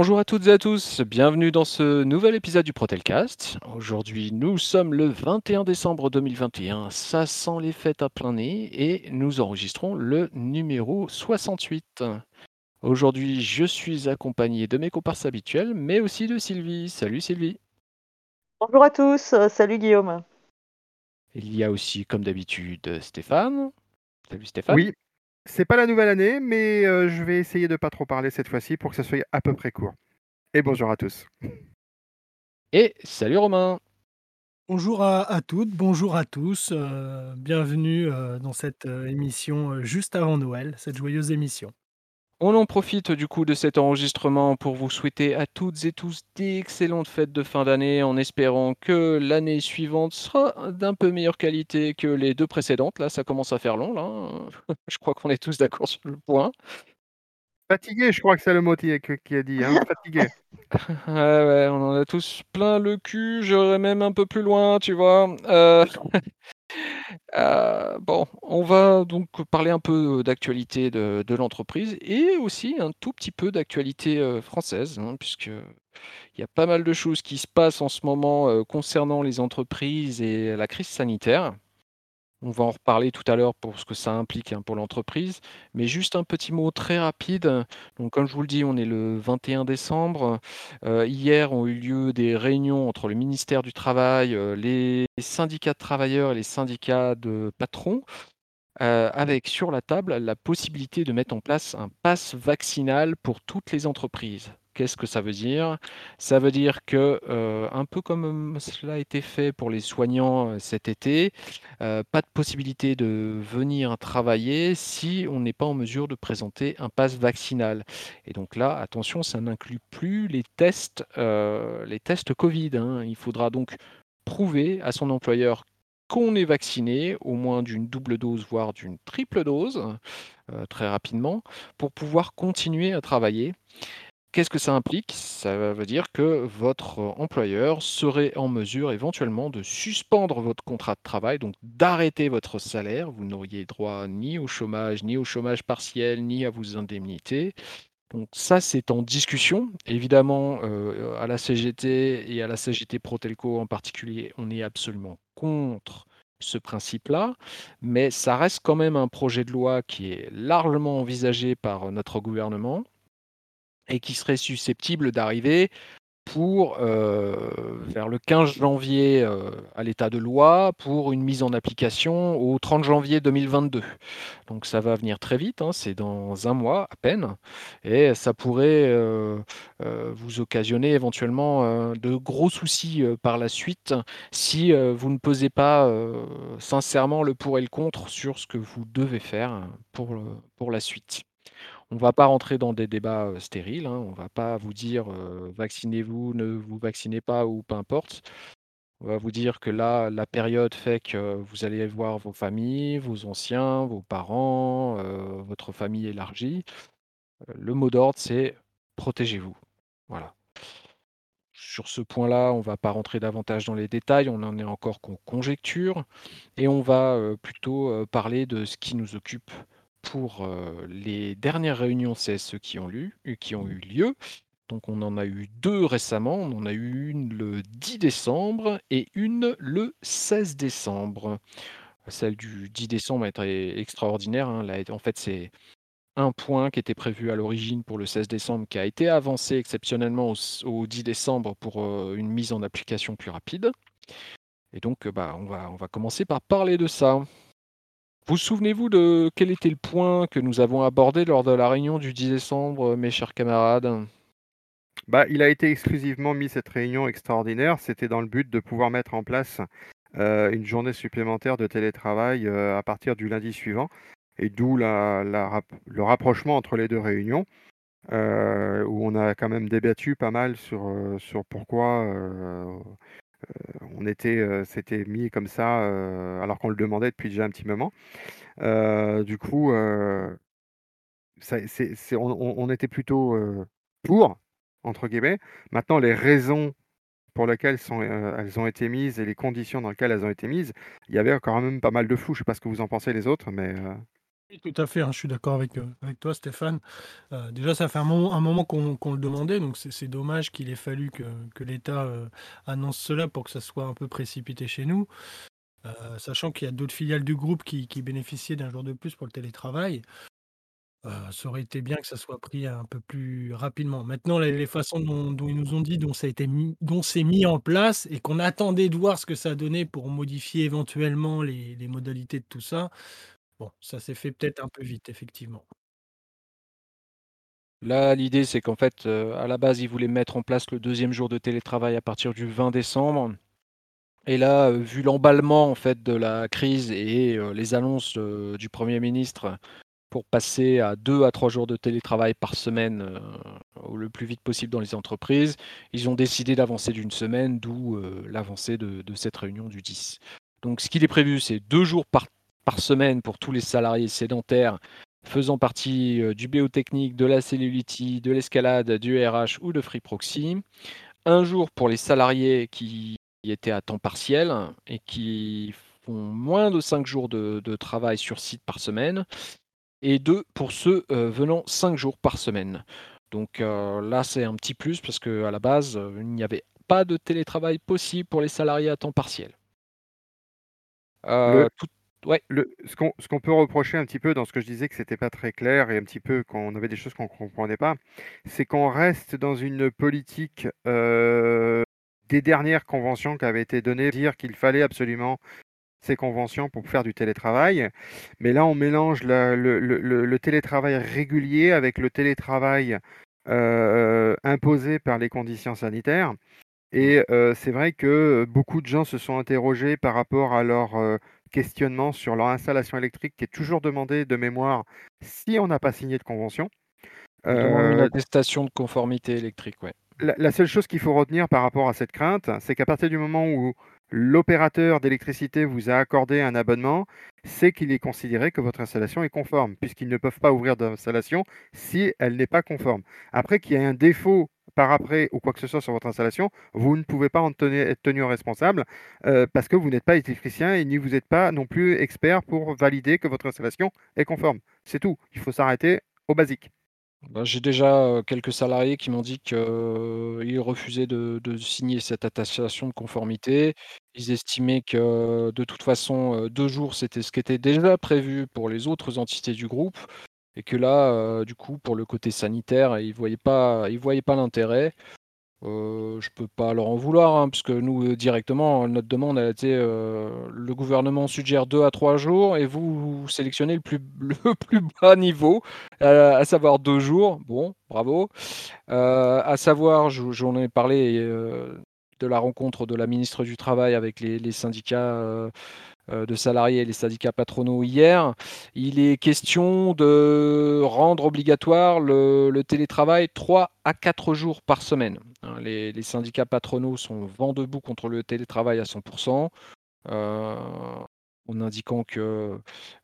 Bonjour à toutes et à tous, bienvenue dans ce nouvel épisode du Protelcast. Aujourd'hui, nous sommes le 21 décembre 2021, ça sent les fêtes à plein nez et nous enregistrons le numéro 68. Aujourd'hui, je suis accompagné de mes comparses habituels, mais aussi de Sylvie. Salut Sylvie. Bonjour à tous, euh, salut Guillaume. Il y a aussi, comme d'habitude, Stéphane. Salut Stéphane. Oui, c'est pas la nouvelle année, mais euh, je vais essayer de pas trop parler cette fois-ci pour que ça soit à peu près court. Et bonjour à tous. Et salut Romain. Bonjour à, toutes, bonjour à tous, euh, bienvenue euh, dans cette émission juste avant Noël, cette joyeuse émission. On en profite du coup de cet enregistrement pour vous souhaiter à toutes et tous d'excellentes fêtes de fin d'année en espérant que l'année suivante sera d'un peu meilleure qualité que les deux précédentes. Là, ça commence à faire long. Là. Hein. je crois qu'on est tous d'accord sur le point. Fatigué, je crois que c'est le mot qui a dit. Hein Fatigué. ouais, ouais, on en a tous plein le cul. J'irais même un peu plus loin, tu vois. Euh... Euh, bon, on va donc parler un peu d'actualité de, l'entreprise et aussi un tout petit peu d'actualité euh, française, hein, puisque il y a pas mal de choses qui se passent en ce moment euh, concernant les entreprises et la crise sanitaire. On va en reparler tout à l'heure pour ce que ça implique hein, pour l'entreprise. Mais juste un petit mot très rapide. Comme je vous le dis, on est le 21 décembre. Euh, hier ont eu lieu des réunions entre le ministère du Travail, euh, les syndicats de travailleurs et les syndicats de patrons, euh, avec sur la table la possibilité de mettre en place un pass vaccinal pour toutes les entreprises. Qu'est-ce que ça veut dire? Ça veut dire que, euh, un peu comme cela a été fait pour les soignants euh, cet été, euh, pas de possibilité de venir travailler si on n'est pas en mesure de présenter un pass vaccinal. Et donc là, attention, ça n'inclut plus les tests, les tests Covid. Hein. Il faudra donc prouver à son employeur qu'on est vacciné, au moins d'une double dose, voire d'une triple dose, très rapidement, pour pouvoir continuer à travailler. Qu'est-ce que ça implique? Ça veut dire que votre employeur serait en mesure éventuellement de suspendre votre contrat de travail, donc d'arrêter votre salaire. Vous n'auriez droit ni au chômage, ni au chômage partiel, ni à vos indemnités. Donc ça, c'est en discussion. Évidemment, euh, à la CGT et à la CGT Protelco en particulier, on est absolument contre ce principe-là, mais ça reste quand même un projet de loi qui est largement envisagé par notre gouvernement et qui serait susceptible d'arriver pour euh, vers le 15 janvier euh, à l'état de loi pour une mise en application au 30 janvier 2022. Donc ça va venir très vite, hein, c'est dans un mois à peine, et ça pourrait euh, vous occasionner éventuellement de gros soucis par la suite si vous ne posez pas sincèrement le pour et le contre sur ce que vous devez faire pour, pour la suite. On ne va pas rentrer dans des débats stériles. Hein. On ne va pas vous dire vaccinez-vous, ne vous vaccinez pas ou peu importe. On va vous dire que là, la période fait que vous allez voir vos familles, vos anciens, vos parents, votre famille élargie. Le mot d'ordre, c'est protégez-vous. Voilà. Sur ce point-là, on ne va pas rentrer davantage dans les détails, on en est encore qu'en conjecture, et on va plutôt parler de ce qui nous occupe pour les dernières réunions CSE qui ont, qui ont eu lieu. Donc on en a eu deux récemment, on en a eu une le 10 décembre et une le 16 décembre. Celle du 10 décembre été extraordinaire. Hein. en fait, c'est un point qui était prévu à l'origine pour le 16 décembre qui a été avancé exceptionnellement au, 10 décembre pour une mise en application plus rapide. Et donc, bah, on, va, on va commencer par parler de ça. Vous souvenez-vous de quel était le point que nous avons abordé lors de la réunion du 10 décembre, mes chers camarades? Bah, Il a été exclusivement mis cette réunion extraordinaire. C'était dans le but de pouvoir mettre en place euh, une journée supplémentaire de télétravail euh, à partir du lundi suivant. Et d'où le rapprochement entre les deux réunions, euh, où on a quand même débattu pas mal sur, sur pourquoi on était, s'était mis comme ça, alors qu'on le demandait depuis déjà un petit moment. du coup, on, était plutôt pour, entre guillemets. Maintenant, les raisons pour lesquelles elles ont été mises et les conditions dans lesquelles elles ont été mises, il y avait quand même pas mal de flou. Je ne sais pas ce que vous en pensez les autres, mais... Oui, tout à fait, hein, je suis d'accord avec, avec toi Stéphane. Heu, déjà ça fait un moment qu'on le demandait, donc c'est dommage qu'il ait fallu que l'État, heu, annonce cela pour que ça soit un peu précipité chez nous. Sachant qu'il y a d'autres filiales du groupe qui bénéficiaient d'un jour de plus pour le télétravail. Ça aurait été bien que ça soit pris un peu plus rapidement. Maintenant les façons dont ils nous ont dit, dont ça a été dont c'est mis en place et qu'on attendait de voir ce que ça donnait pour modifier éventuellement les modalités de tout ça, bon, ça s'est fait peut-être un peu vite effectivement. Là, l'idée, c'est qu'en fait, à la base, ils voulaient mettre en place le deuxième jour de télétravail à partir du 20 décembre et là, vu l'emballement en de la crise et les annonces, du premier ministre pour passer à 2 à 3 jours de télétravail par semaine, le plus vite possible dans les entreprises, ils ont décidé d'avancer d'une semaine, d'où, l'avancée de de cette réunion du 10. Donc ce qu'il est prévu, c'est 2 jours par par semaine pour tous les salariés sédentaires faisant partie, heu, du BO technique, de la Cellulity, de l'escalade, du RH ou de Free Proxy. 1 jour pour les salariés qui étaient à temps partiel et qui font moins de 5 jours de de travail sur site par semaine et 2 pour ceux, heu, venant 5 jours par semaine. Donc heu, là, c'est un petit plus parce qu'à la base, il n'y avait pas de télétravail possible pour les salariés à temps partiel. Le Heu, tout ouais. le ce qu'on ce qu'on peut reprocher un petit peu dans ce que je disais que c'était pas très clair et un petit peu qu'on avait des choses qu'on comprenait pas, c'est qu'on reste dans une politique, heu, des dernières conventions qui avaient été données, dire qu'il fallait absolument ces conventions pour faire du télétravail. Mais là, on mélange la le le le le télétravail régulier avec le télétravail, heu, imposé par les conditions sanitaires Mmh. et heu, c'est vrai que, beaucoup de gens se sont interrogés par rapport à leur, questionnement sur leur installation électrique qui est toujours demandée de mémoire si on n'a pas signé de convention. Une Heu attestation de conformité électrique, ouais. la la seule chose qu'il faut retenir par rapport à cette crainte, c'est qu'à partir du moment où l'opérateur d'électricité vous a accordé un abonnement, c'est qu'il est considéré que votre installation est conforme, puisqu'ils ne peuvent pas ouvrir d'installation si elle n'est pas conforme. Après qu'il y ait un défaut par après ou quoi que ce soit sur votre installation, vous ne pouvez pas en tenir être tenu responsable, heu, parce que vous n'êtes pas électricien et ni vous êtes pas non plus expert pour valider que votre installation est conforme. C'est tout. Il faut s'arrêter au basique. Bah, j'ai déjà, heu, quelques salariés qui m'ont dit qu'ils refusaient de signer cette attestation de conformité. Ils estimaient que, de toute façon, heu, 2 jours, c'était ce qui était déjà prévu pour les autres entités du groupe et que là, heu, du coup, pour le côté sanitaire, ils voyaient pas ils voyaient pas l'intérêt. Heu, je peux pas leur en vouloir, hein, puisque nous, heu, directement, notre demande a été, le gouvernement suggère 2 à 3 jours et vous, sélectionnez le plus le plus bas niveau, à savoir 2 jours. Bon, bravo. À savoir, je j'en ai parlé, de la rencontre de la ministre du Travail avec les syndicats, de salariés et les syndicats patronaux hier. Il est question de rendre obligatoire le le télétravail 3 à 4 jours par semaine, hein. Les les syndicats patronaux sont vent debout contre le télétravail à 100 heu, en indiquant que,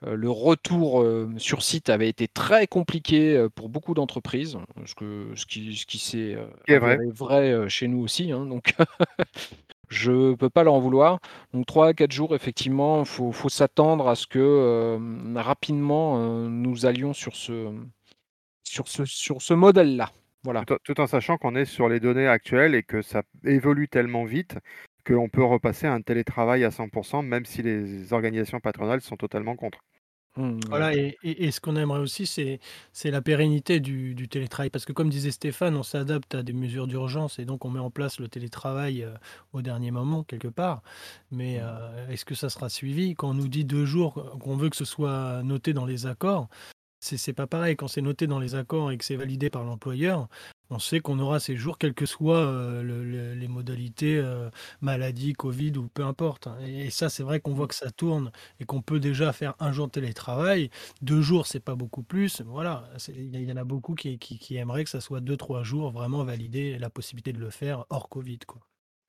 heu, le retour, sur site avait été très compliqué, pour beaucoup d'entreprises, ce que ce qui ce qui s'est, vrai. chez nous aussi, hein, donc je peux pas leur en vouloir. Donc 3 à 4 jours, effectivement, faut faut s'attendre à ce que, hem, rapidement, heu, nous allions sur ce sur ce sur ce modèle-là. Voilà. Tout en tout en sachant qu'on est sur les données actuelles et que ça évolue tellement vite qu'on peut repasser à un télétravail à 100% même si les organisations patronales sont totalement contre. Mmh, ouais. Voilà et et et ce qu'on aimerait aussi, c'est c'est la pérennité du du télétravail. Parce que comme disait Stéphane, on s'adapte à des mesures d'urgence et donc on met en place le télétravail, heu, au dernier moment quelque part. Mais, heu, est-ce que ça sera suivi? Quand on nous dit 2 jours, euh, qu'on veut que ce soit noté dans les accords, c'est pas pareil. Quand c'est noté dans les accords et que c'est validé par l'employeur, on sait qu'on aura ces jours quelles que soient, le les modalités, heu, maladie, covid ou peu importe. Et ça, c'est vrai qu'on voit que ça tourne et qu'on peut déjà faire un jour de télétravail. 2 jours, c'est pas beaucoup plus. Voilà, il y en a beaucoup qui aimeraient que ça soit deux trois jours vraiment validés, la possibilité de le faire hors covid, quoi.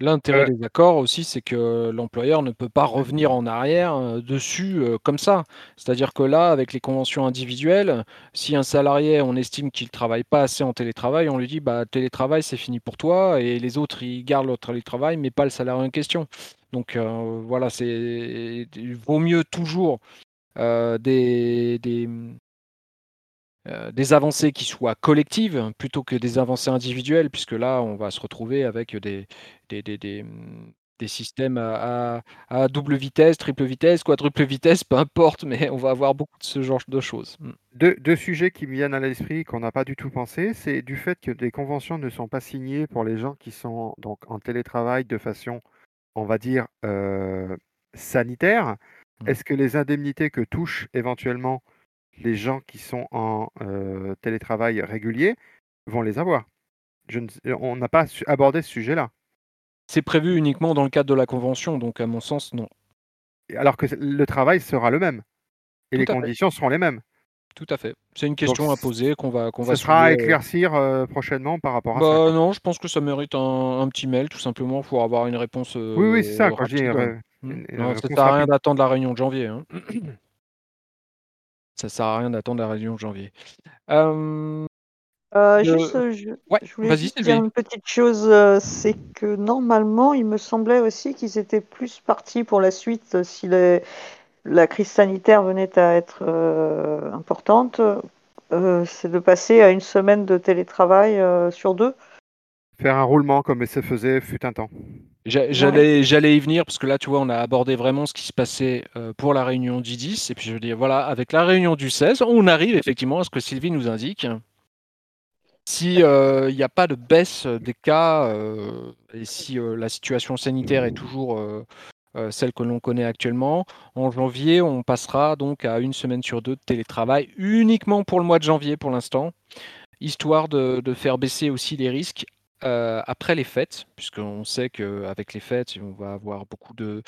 L'intérêt des accords aussi, c'est que l'employeur ne peut pas revenir en arrière, heu, dessus, heu, comme ça. C'est-à-dire que là, avec les conventions individuelles, si un salarié, on estime qu'il travaille pas assez en télétravail, on lui dit: «Bah, télétravail, c'est fini pour toi» et les autres, ils gardent leur télétravail, mais pas le salarié en question. Donc heu, voilà, c'est il vaut mieux toujours des, des, mmh, des avancées qui soient collectives plutôt que des avancées individuelles, puisque là, on va se retrouver avec des, des, des, des, mmh, systèmes à, à, double vitesse, triple vitesse, quadruple vitesse, peu importe, mais on va avoir beaucoup de ce genre de choses. Mmh. Deux, deux sujets qui me viennent à l'esprit qu'on n'a pas du tout pensé, c'est du fait que des conventions ne sont pas signées pour les gens qui sont donc en télétravail de façon, on va dire, sanitaire. Mmh. Est-ce que les indemnités que touchent éventuellement les gens qui sont en télétravail régulier vont les avoir Je On n'a pas abordé ce sujet-là. C'est prévu uniquement dans le cadre de la convention, donc à mon sens, non. Alors que le travail sera le même et les conditions seront les mêmes. Tout à fait. C'est une question à poser qu'on va qu'on va. Ce sera à éclaircir prochainement par rapport à bah, ça. Non, je pense que ça mérite un, petit mail tout simplement pour avoir une réponse. oui, oui, c'est ça. Quand Mmh. ça sert à rien d'attendre la réunion de janvier. Hein. ça sert à rien d'attendre la réunion de janvier. Euh, juste, je, voulais dire une petite chose, c'est que normalement, il me semblait aussi qu'ils étaient plus partis pour la suite si la crise sanitaire venait à être importante. c'est de passer à une semaine de télétravail sur deux. Faire un roulement comme se faisait fut un temps. J'allais, j'allais y venir parce que là, tu vois, on a abordé vraiment ce qui se passait euh, pour la réunion du 10. Et puis je veux dire, voilà, avec la réunion du 16, on arrive effectivement à ce que Sylvie nous indique. S'il euh, n'y a pas de baisse des cas euh, et si la situation sanitaire est toujours celle que l'on connaît actuellement, en janvier, on passera donc à une semaine sur deux de télétravail uniquement pour le mois de janvier pour l'instant, histoire de, de faire baisser aussi les risques euh, après les fêtes, puisqu'on sait qu'avec les fêtes, on va avoir beaucoup de,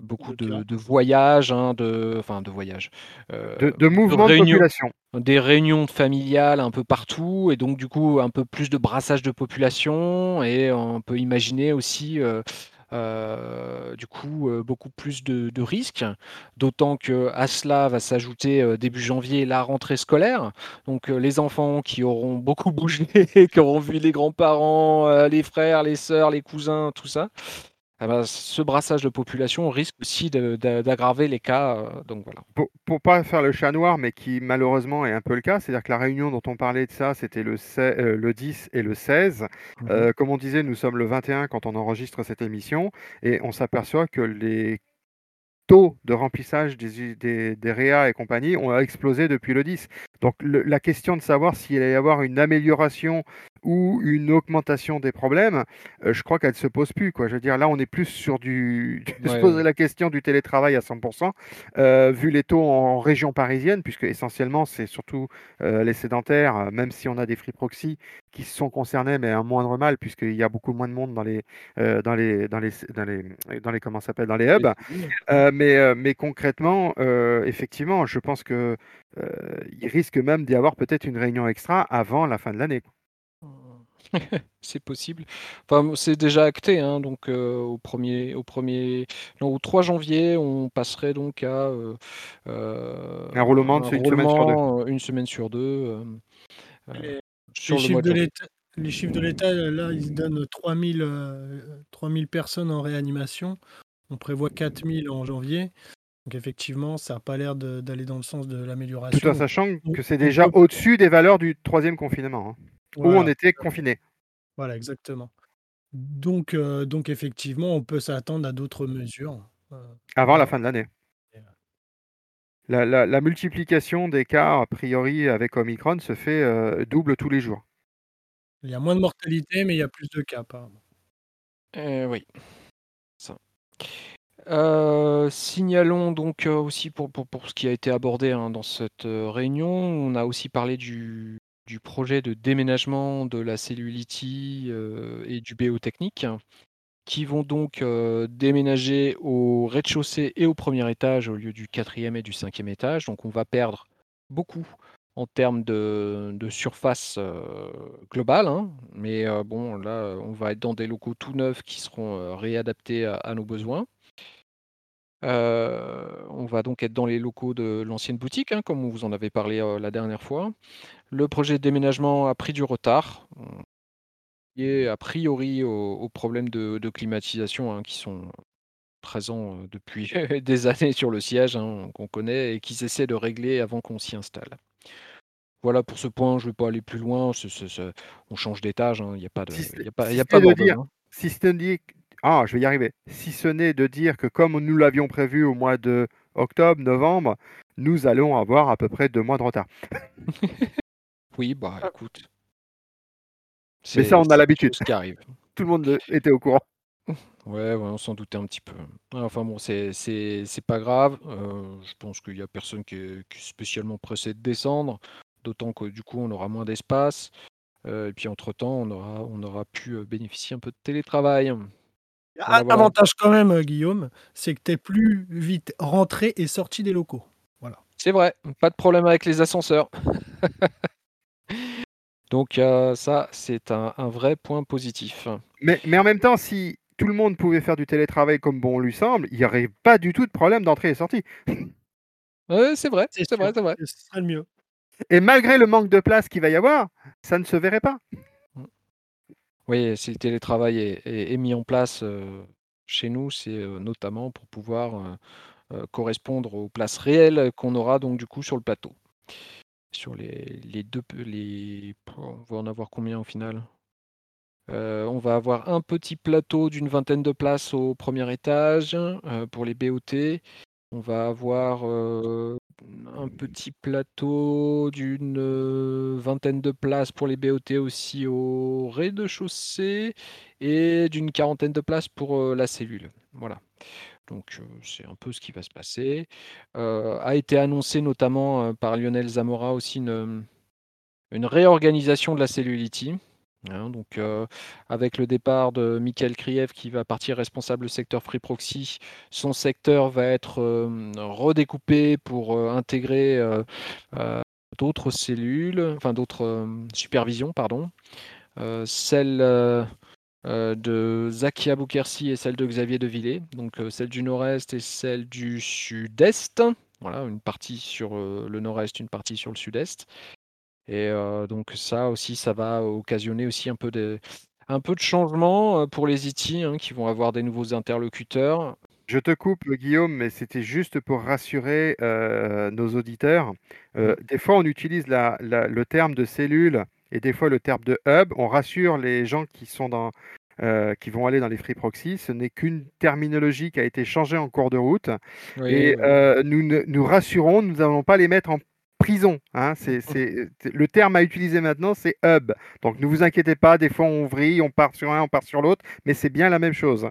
beaucoup de, de voyages, hein, de, enfin de voyages, euh, de, mouvements de, population. Des réunions familiales un peu partout, et donc du coup un peu plus de brassage de population, et on peut imaginer aussi euh, du coup euh, beaucoup plus de, risques, d'autant que à cela va s'ajouter euh, début janvier la rentrée scolaire. Donc les enfants qui auront beaucoup bougé, qui auront vu les grands-parents, les frères, les sœurs, les cousins, tout ça. Ah bah, ce brassage de population risque aussi d'aggraver les cas. Euh, donc voilà. Pour, ne pas faire le chat noir, mais qui malheureusement est un peu le cas, c'est-à-dire que la réunion dont on parlait de ça, c'était le, euh, le 10 et le 16. Mmh euh, comme on disait, nous sommes le 21 quand on enregistre cette émission, et on s'aperçoit que les taux de remplissage des, des, des, réa et compagnie ont explosé depuis le 10. Donc la question de savoir s'il va y avoir une amélioration ou une augmentation des problèmes, euh, je crois qu'elle ne se pose plus. Quoi. Je veux dire, là, on est plus sur du... se poser la question du télétravail à 100%, euh, vu les taux en région parisienne, puisque essentiellement, c'est surtout euh, les sédentaires, même si on a des free proxy qui sont concernés, mais un moindre mal, puisqu'il y a beaucoup moins de monde dans les, dans les, dans les, dans les, dans les, comment s'appelle, dans les hubs. mais, mais concrètement, effectivement, je pense que il risque même d'y avoir peut-être une réunion extra avant la fin de l'année. C'est possible. Enfin, c'est déjà acté, hein, donc euh, au premier, au premier, non, au 3 janvier, on passerait donc à euh, euh, un roulement de une semaine sur deux. Une semaine sur deux. les, chiffres de l'État, les chiffres de l'État, là, ils donnent 3000, 3000 personnes en réanimation. On prévoit 4000 en janvier. Donc effectivement, ça n'a pas l'air d'aller dans le sens de l'amélioration. Tout en sachant que c'est déjà au-dessus des valeurs du troisième confinement. Hein où on était confiné. Voilà, exactement. Donc, euh, donc effectivement, on peut s'attendre à d'autres mesures. Euh, Avant la fin de l'année. La, la, multiplication des cas, a priori, avec Omicron se fait euh, double tous les jours. Il y a moins de mortalité, mais il y a plus de cas, apparemment. oui. signalons donc aussi pour, pour, pour, ce qui a été abordé hein, dans cette réunion, on a aussi parlé du, du projet de déménagement de la Cellulity euh, et du BO Technique, qui vont donc euh, déménager au rez-de-chaussée et au premier étage au lieu du quatrième et du cinquième étage. Donc on va perdre beaucoup en termes de, surface euh, globale. Hein. Mais bon, là, on va être dans des locaux tout neufs qui seront réadaptés à, nos besoins. on va donc être dans les locaux de l'ancienne boutique, hein, comme vous en avez parlé la dernière fois. Le projet de déménagement a pris du retard, lié a priori aux, problèmes de, climatisation hein, qui sont présents depuis des années sur le siège, hein, qu'on connaît et qu'ils essaient de régler avant qu'on s'y installe. Voilà pour ce point, je ne vais pas aller plus loin, on change d'étage, hein, il n'y a pas de Si il y a pas si y a pas de dire si ce n'est ah, je vais y arriver. Si ce n'est de dire que comme nous l'avions prévu au mois de octobre, novembre, nous allons avoir à peu près deux mois de retard. Oui, bah, écoute. Mais ça, on a l'habitude. ce qui arrive. Tout le monde était au courant. Ouais, ouais, on s'en doutait un petit peu. Enfin bon, c'est c'est pas grave. Euh, je pense qu'il y a personne qui est, spécialement pressé de descendre, d'autant que du coup on aura moins d'espace. Euh, et puis entre-temps, on aura, on aura pu euh, bénéficier un peu de télétravail. Un avantage quand même, Guillaume, c'est que tu es plus vite rentré et sorti des locaux. Voilà. C'est vrai, pas de problème avec les ascenseurs. Donc ça, c'est un, un vrai point positif. Mais, mais en même temps, si tout le monde pouvait faire du télétravail comme bon lui semble, il n'y aurait pas du tout de problème d'entrée et sortie. C'est vrai, c'est vrai, c'est vrai. Ce serait le mieux. Et malgré le manque de place qu'il va y avoir, ça ne se verrait pas. Oui, si le télétravail est, mis en place chez nous, c'est notamment pour pouvoir correspondre aux places réelles qu'on aura donc du coup sur le plateau. Sur les, les deux, les, on va en avoir combien au final? Euh, on va avoir un petit plateau d'une vingtaine de places au premier étage euh, pour les BOT. On va avoir euh, un petit plateau d'une vingtaine de places pour les BOT aussi au rez-de-chaussée et d'une quarantaine de places pour la cellule. Voilà. Donc c'est un peu ce qui va se passer. a été annoncé notamment par Lionel Zamora aussi une, une réorganisation de la cellule IT. Hein, donc, avec le départ de Michael Kriev qui va partir responsable secteur Free Proxy, son secteur va être redécoupé pour intégrer d'autres cellules, enfin d'autres supervisions, pardon. celle de Zakia Boukersi et celle de Xavier Devillé, donc celle du nord-est et celle du sud-est. Voilà, une partie sur le nord-est, une partie sur le sud-est. Et donc ça aussi, ça va occasionner aussi un peu de, un peu de changement pour les IT hein, qui vont avoir des nouveaux interlocuteurs. Je te coupe, Guillaume, mais c'était juste pour rassurer nos auditeurs. Mmh. des fois, on utilise le terme de cellule et des fois le terme de hub. On rassure les gens qui sont dans, qui vont aller dans les free proxy. Ce n'est qu'une terminologie qui a été changée en cours de route. et nous, nous rassurons, nous n'allons pas les mettre en prison. Hein, c'est, le terme à utiliser maintenant, c'est hub. Donc ne vous inquiétez pas, des fois on vrille, on part sur un, on part sur l'autre, mais c'est bien la même chose.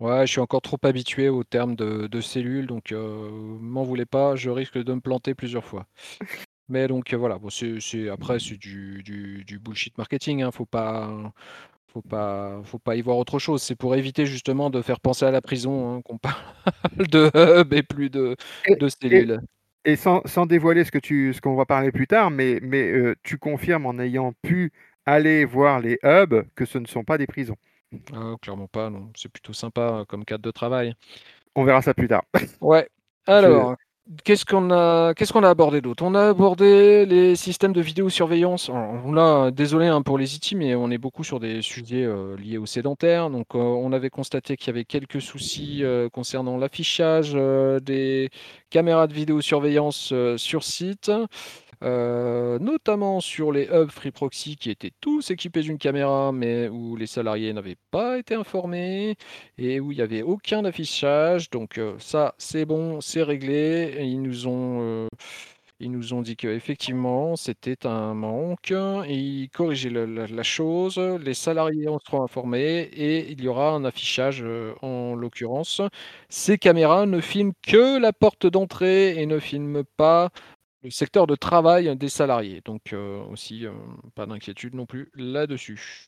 Ouais, je suis encore trop habitué au terme de, de cellules, donc euh, m'en voulez pas, je risque de me planter plusieurs fois. Mais donc euh, voilà, bon, c'est, après c'est du, du, bullshit marketing, hein, faut pas. Faut pas, faut pas y voir autre chose. C'est pour éviter justement de faire penser à la prison hein, qu'on parle de hub et plus de, de cellules. Et sans, dévoiler ce que tu, ce qu'on va parler plus tard, mais, mais euh, tu confirmes en ayant pu aller voir les hubs que ce ne sont pas des prisons. Ah, clairement pas, non. C'est plutôt sympa comme cadre de travail. On verra ça plus tard. Ouais. Alors, Qu'est-ce qu'on a, abordé d'autre? On a abordé les systèmes de vidéosurveillance. Désolé hein, pour les IT, mais on est beaucoup sur des sujets euh, liés aux sédentaires. Donc, euh, on avait constaté qu'il y avait quelques soucis euh, concernant l'affichage des caméras de vidéosurveillance sur site. Euh, notamment sur les hubs Free Proxy qui étaient tous équipés d'une caméra, mais où les salariés n'avaient pas été informés et où il n'y avait aucun affichage. Donc euh, ça, c'est bon, c'est réglé. ils nous ont euh, ils nous ont dit qu'effectivement, c'était un manque. Ils corrigeaient la, chose. Les salariés en seront informés et il y aura un affichage en l'occurrence. Ces caméras ne filment que la porte d'entrée et ne filment pas le secteur de travail des salariés. Donc euh, aussi, euh, pas d'inquiétude non plus là-dessus.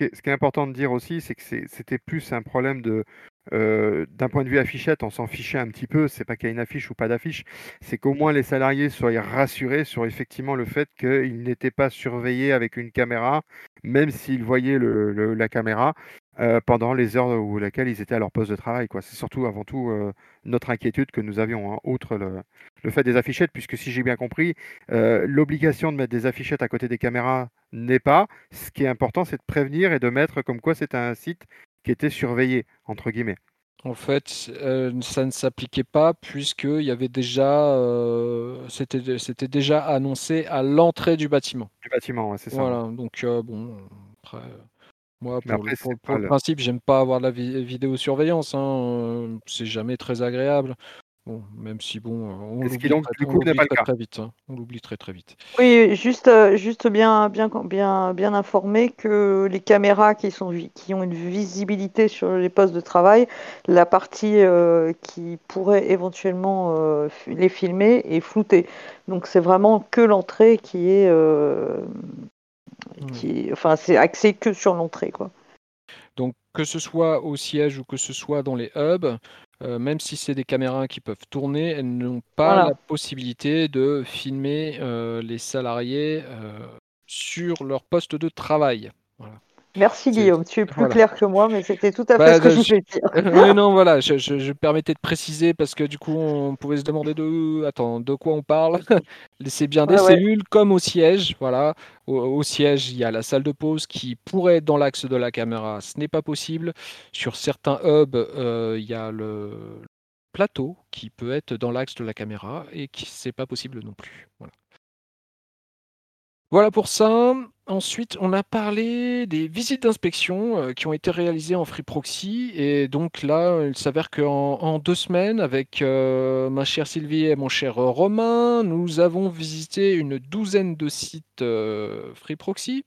Ce qui est important de dire aussi, c'est que c'était plus un problème de, euh, d'un point de vue affichette, on s'en fichait un petit peu. C'est pas qu'il y a une affiche ou pas d'affiche, c'est qu'au moins les salariés soient rassurés sur effectivement le fait qu'ils n'étaient pas surveillés avec une caméra, même s'ils voyaient la caméra. Euh, pendant les heures où lesquelles ils étaient à leur poste de travail. C'est surtout avant tout euh, notre inquiétude que nous avions, hein, outre le, fait des affichettes, puisque si j'ai bien compris, euh, l'obligation de mettre des affichettes à côté des caméras n'est pas. Ce qui est important, c'est de prévenir et de mettre comme quoi c'était un site qui était surveillé, entre guillemets. En fait, ça ne s'appliquait pas puisqu'il y avait déjà, c'était c'était déjà annoncé à l'entrée du bâtiment. Du bâtiment, ouais, c'est ça, Voilà, donc bon, après, moi, pour le principe, j'aime pas avoir de la vidéosurveillance, hein, c'est jamais très agréable. Bon, même si bon, on l'oublie très, très vite, hein. On l'oublie très, très vite. Oui, juste, euh, juste bien, bien, bien, bien informé que les caméras qui sont qui ont une visibilité sur les postes de travail, la partie euh, qui pourrait éventuellement euh, les filmer est floutée. Donc c'est vraiment que l'entrée qui est. qui, enfin c'est axé que sur l'entrée, quoi. Donc que ce soit au siège ou que ce soit dans les hubs, euh, même si c'est des caméras qui peuvent tourner, elles n'ont pas la possibilité de filmer euh, les salariés euh, sur leur poste de travail. Voilà. Merci Guillaume, tu es plus clair que moi, mais c'était tout à fait bah, ce que je voulais dire. non, voilà, je, je, permettais de préciser parce que du coup, on pouvait se demander de, attends, de quoi on parle? C'est bien des cellules comme au siège, voilà. Au, siège, il y a la salle de pause qui pourrait être dans l'axe de la caméra. Ce n'est pas possible. Sur certains hubs, euh, il y a le plateau qui peut être dans l'axe de la caméra et qui c'est pas possible non plus. Voilà. Voilà pour ça. Ensuite, on a parlé des visites d'inspection euh, qui ont été réalisées en Free Proxy. Et donc là, il s'avère qu'en en deux semaines, avec euh, ma chère Sylvie et mon cher Romain, nous avons visité une douzaine de sites euh, Free Proxy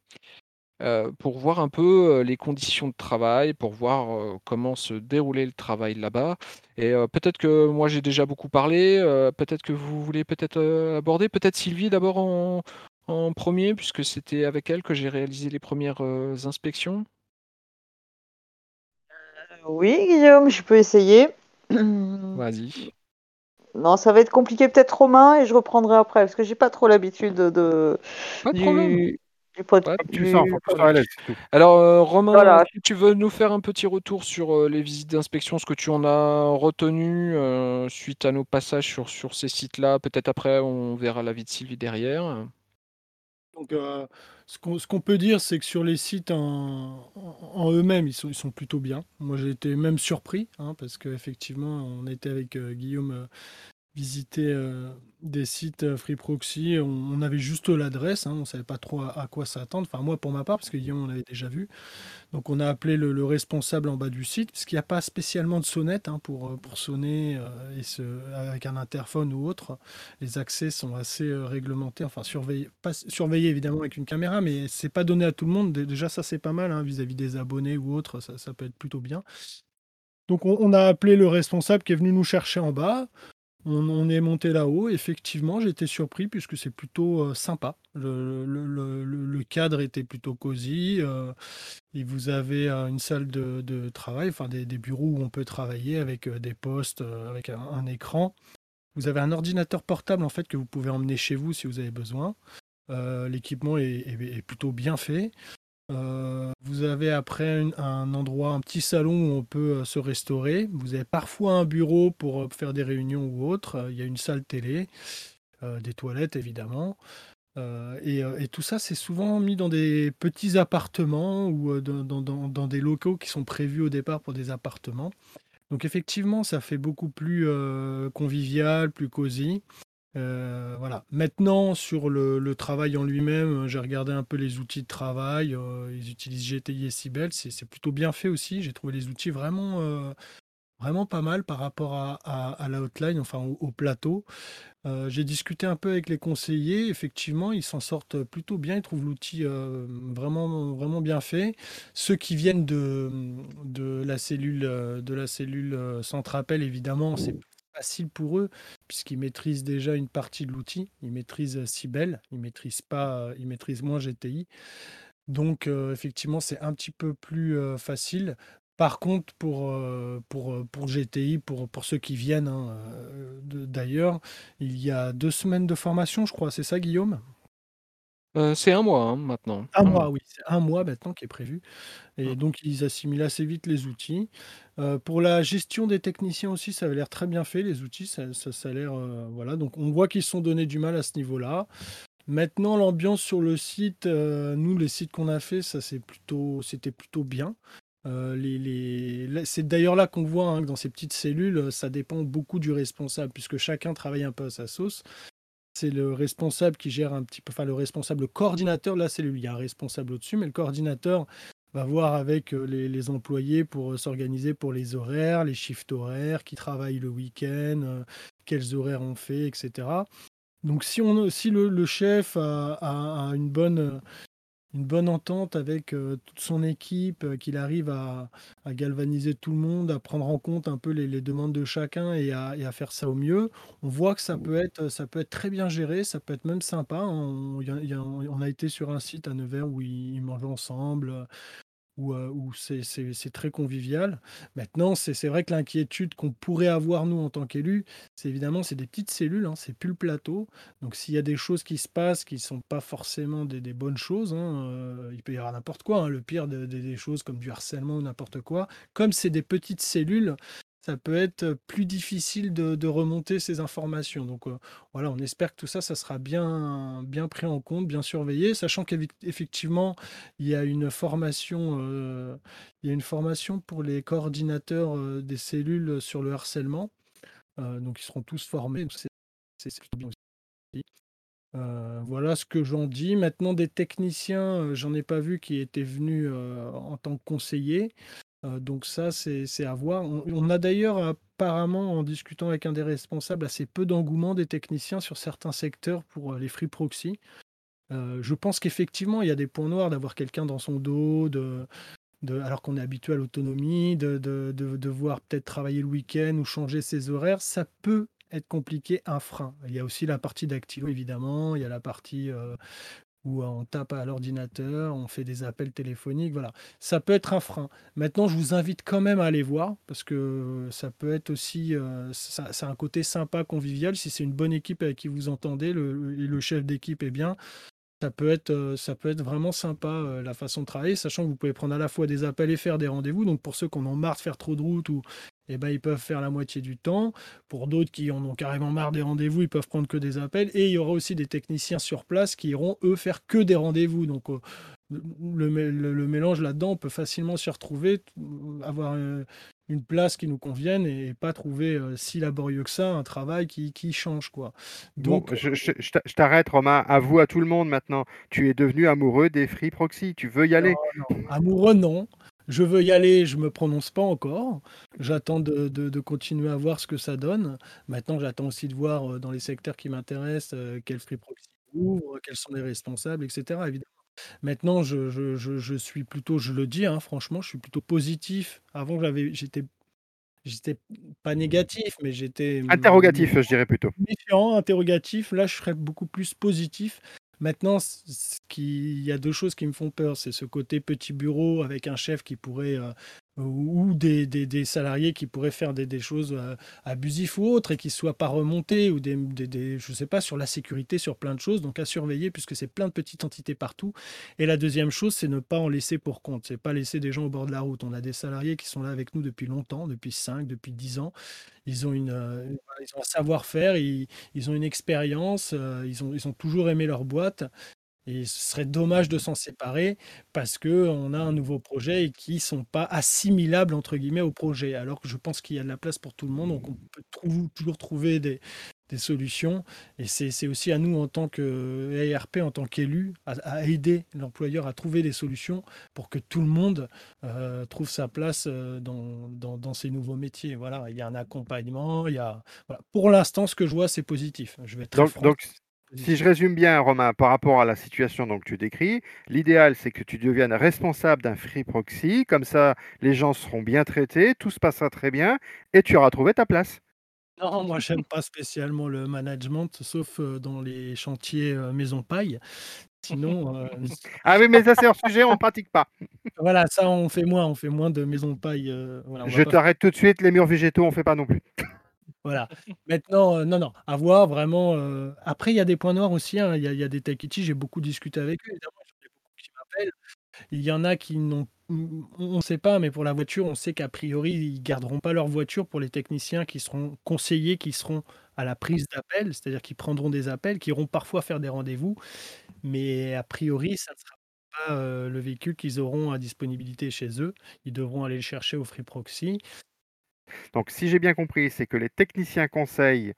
pour voir un peu les conditions de travail, pour voir comment se déroulait le travail là-bas. Et peut-être que moi j'ai déjà beaucoup parlé, peut-être que vous voulez peut-être aborder, peut-être Sylvie d'abord en, en premier, puisque c'était avec elle que j'ai réalisé les premières euh, inspections euh, Oui, Guillaume, je peux essayer. Vas-y. Non, ça va être compliqué peut-être Romain et je reprendrai après parce que j'ai pas trop l'habitude de, pas de du, Alors euh, Romain, si tu veux nous faire un petit retour sur les visites d'inspection, ce que tu en as retenu suite à nos passages sur, sur ces sites-là, peut-être après on verra la vie de Sylvie derrière. Donc, euh, ce qu'on peut dire, c'est que sur les sites en, eux-mêmes, ils sont, plutôt bien. Moi, j'ai été même surpris, hein, parce qu'effectivement, on était avec euh, Guillaume euh, visiter euh, des sites euh, Free Proxy. On, avait juste l'adresse, hein, on ne savait pas trop à, quoi s'attendre. Enfin, moi, pour ma part, parce que Guillaume, on l'avait déjà vu. Donc, on a appelé le, responsable en bas du site, parce qu'il n'y a pas spécialement de sonnette hein, pour, euh, pour sonner et avec un interphone ou autre. Les accès sont assez réglementés, enfin, surveillés évidemment avec une caméra, mais c'est pas donné à tout le monde. Déjà, ça, c'est pas mal hein, vis-à-vis des abonnés ou autres, ça, ça peut être plutôt bien. Donc on, a appelé le responsable qui est venu nous chercher en bas. On, est monté là-haut. Effectivement, j'étais surpris puisque c'est plutôt euh, sympa. Le, cadre était plutôt cosy. Euh, et vous avez euh, une salle de, travail, enfin des, bureaux où on peut travailler avec des postes, avec un, écran. Vous avez un ordinateur portable en fait que vous pouvez emmener chez vous si vous avez besoin. L'équipement est, plutôt bien fait. Euh, vous avez après un, endroit, un petit salon où on peut euh, se restaurer. Vous avez parfois un bureau pour euh, faire des réunions ou autre. Il y a une salle télé, des toilettes évidemment. Et, tout ça, c'est souvent mis dans des petits appartements ou dans, des locaux qui sont prévus au départ pour des appartements. Donc effectivement, ça fait beaucoup plus convivial, plus cosy. Euh, voilà. Maintenant, sur le, travail en lui-même, j'ai regardé un peu les outils de travail. Euh, ils utilisent GTI et Sibel. C'est plutôt bien fait aussi. J'ai trouvé les outils vraiment, euh, vraiment pas mal par rapport à, la hotline, enfin au, plateau. j'ai discuté un peu avec les conseillers. Effectivement, ils s'en sortent plutôt bien. Ils trouvent l'outil vraiment, vraiment bien fait. Ceux qui viennent de, de la cellule, de la cellule évidemment, c'est facile pour eux, puisqu'ils maîtrisent déjà une partie de l'outil. Ils maîtrisent Cybele, ils maîtrisent pas, ils maîtrisent moins GTI. Donc effectivement, c'est un petit peu plus facile. Par contre, pour, pour, pour GTI, pour, pour ceux qui viennent hein, d'ailleurs, il y a deux semaines de formation, je crois. C'est ça, Guillaume? Euh, c'est un mois, hein, maintenant. Un mois, oui, c'est un mois maintenant qui est prévu et mmh. donc ils assimilent assez vite les outils. Euh, pour la gestion des techniciens aussi, ça avait l'air très bien fait, les outils, ça a l'air, euh, donc on voit qu'ils se sont donné du mal à ce niveau-là. Maintenant, l'ambiance sur le site, nous, les sites qu'on a fait, ça c'est plutôt c'était plutôt bien. c'est d'ailleurs là qu'on voit hein, que dans ces petites cellules, ça dépend beaucoup du responsable, puisque chacun travaille un peu à sa sauce. C'est le responsable qui gère un petit peu, enfin le responsable, le coordinateur de la cellule. Il y a un responsable au-dessus, mais le coordinateur va voir avec les, employés pour s'organiser pour les horaires, les shifts horaires, qui travaillent le week-end, quels horaires on fait, etc. Donc si, on, si le, chef a, une bonne une bonne entente avec euh, toute son équipe, euh, qu'il arrive à, galvaniser tout le monde, à prendre en compte un peu les, demandes de chacun et à, faire ça au mieux. On voit que ça peut être, ça peut être très bien géré, ça peut être même sympa. On, on a été sur un site à Nevers où ils, ils mangent ensemble, où, c'est très convivial. Maintenant, c'est vrai que l'inquiétude qu'on pourrait avoir, nous, en tant qu'élus, c'est évidemment, c'est des petites cellules, hein, c'est plus le plateau. Donc, s'il y a des choses qui se passent qui ne sont pas forcément des, bonnes choses, hein, il peut y avoir n'importe quoi. Hein, le pire, des choses comme du harcèlement ou n'importe quoi. Comme c'est des petites cellules, ça peut être plus difficile de, remonter ces informations. Donc voilà, on espère que tout ça, ça sera bien, bien pris en compte, bien surveillé, sachant qu'effectivement, il y a une formation, il y a une formation pour les coordinateurs des cellules sur le harcèlement. donc ils seront tous formés. Voilà ce que j'en dis. Maintenant, des techniciens, j'en ai pas vu qui étaient venus en tant que conseillers donc ça, c'est à voir. On, a d'ailleurs apparemment, en discutant avec un des responsables, assez peu d'engouement des techniciens sur certains secteurs pour les free proxy. je pense qu'effectivement, il y a des points noirs d'avoir quelqu'un dans son dos, alors qu'on est habitué à l'autonomie, de, de, devoir peut-être travailler le week-end ou changer ses horaires. Ça peut être compliqué, un frein. Il y a aussi la partie d'activité, évidemment, il y a la partie où on tape à l'ordinateur, on fait des appels téléphoniques, voilà. Ça peut être un frein. Maintenant, je vous invite quand même à aller voir, parce que ça peut être aussi, euh, ça, c'est un côté sympa, convivial. Si c'est une bonne équipe avec qui vous entendez, le, le chef d'équipe est bien, ça peut être, euh, ça peut être vraiment sympa euh, la façon de travailler, sachant que vous pouvez prendre à la fois des appels et faire des rendez-vous. Donc pour ceux qui en ont marre de faire trop de route ou eh ben, ils peuvent faire la moitié du temps. Pour d'autres qui en ont carrément marre des rendez-vous, ils peuvent prendre que des appels. Et il y aura aussi des techniciens sur place qui iront, eux, faire que des rendez-vous. Donc, euh, le, mélange là-dedans, on peut facilement s'y retrouver, avoir euh, une place qui nous convienne et pas trouver euh, si laborieux que ça un travail qui, change. quoi. Donc, je, t'arrête, Romain. À vous, à tout le monde maintenant. Tu es devenu amoureux des Free Proxy. Tu veux y aller? Amoureux, non. Je veux y aller, je me prononce pas encore. J'attends de, continuer à voir ce que ça donne. Maintenant, j'attends aussi de voir euh, dans les secteurs qui m'intéressent euh, quel free proxy ouvre, quels sont les responsables, etc. Évidemment. Maintenant, je, suis plutôt, je le dis, hein, franchement, je suis plutôt positif. Avant, j'avais, j'étais, j'étais pas négatif, mais j'étais interrogatif, je dirais plutôt. Méfiant, interrogatif. Là, je serais beaucoup plus positif Maintenant, il y a deux choses qui me font peur. C'est ce côté petit bureau avec un chef qui pourrait euh, ou des, des, salariés qui pourraient faire des, choses euh, abusives ou autres et qui ne soient pas remontés, ou des, je sais pas, sur la sécurité, sur plein de choses, donc à surveiller puisque c'est plein de petites entités partout. Et la deuxième chose, c'est ne pas en laisser pour compte, c'est pas laisser des gens au bord de la route. On a des salariés qui sont là avec nous depuis longtemps, depuis 5, depuis 10 ans. Ils ont, une, euh, ils ont un savoir-faire, ils, ils, ont une expérience, euh, ils, ont, ils ont toujours aimé leur boîte et ce serait dommage de s'en séparer parce qu'on a un nouveau projet et qui ne sont pas assimilables entre guillemets au projet. Alors que je pense qu'il y a de la place pour tout le monde, donc on peut toujours trouver des, solutions. Et c'est aussi à nous en tant qu'ARP, en tant qu'élus, à, aider l'employeur à trouver des solutions pour que tout le monde euh, trouve sa place euh, dans, ces nouveaux métiers. Voilà, il y a un accompagnement. Il y a, Pour l'instant, ce que je vois, c'est positif. Je vais être donc, si je résume bien, Romain, par rapport à la situation que tu décris, l'idéal, c'est que tu deviennes responsable d'un free proxy. Comme ça, les gens seront bien traités, tout se passera très bien et tu auras trouvé ta place. Non, moi, j'aime pas spécialement le management, sauf euh, dans les chantiers euh, maison paille. Sinon. Euh, ah oui, mais ça, c'est hors sujet, on ne pratique pas. voilà, ça, on fait moins, on fait moins de maison paille. je t'arrête tout de suite, les murs végétaux, on ne fait pas non plus. Voilà. Maintenant, euh, non, non, à voir vraiment. Euh, après, il y a des points noirs aussi. Hein. Il y, a, des Takechi, j'ai beaucoup discuté avec eux. Il y en a qui n'ont. On ne sait pas, mais pour la voiture, on sait qu'a priori, ils garderont pas leur voiture pour les techniciens qui seront conseillés, qui seront à la prise d'appel, c'est-à-dire qui prendront des appels, qui iront parfois faire des rendez-vous. Mais a priori, ça ne sera pas le véhicule qu'ils auront à disponibilité chez eux. Ils devront aller le chercher au Free Proxy. Donc, si j'ai bien compris, c'est que les techniciens conseils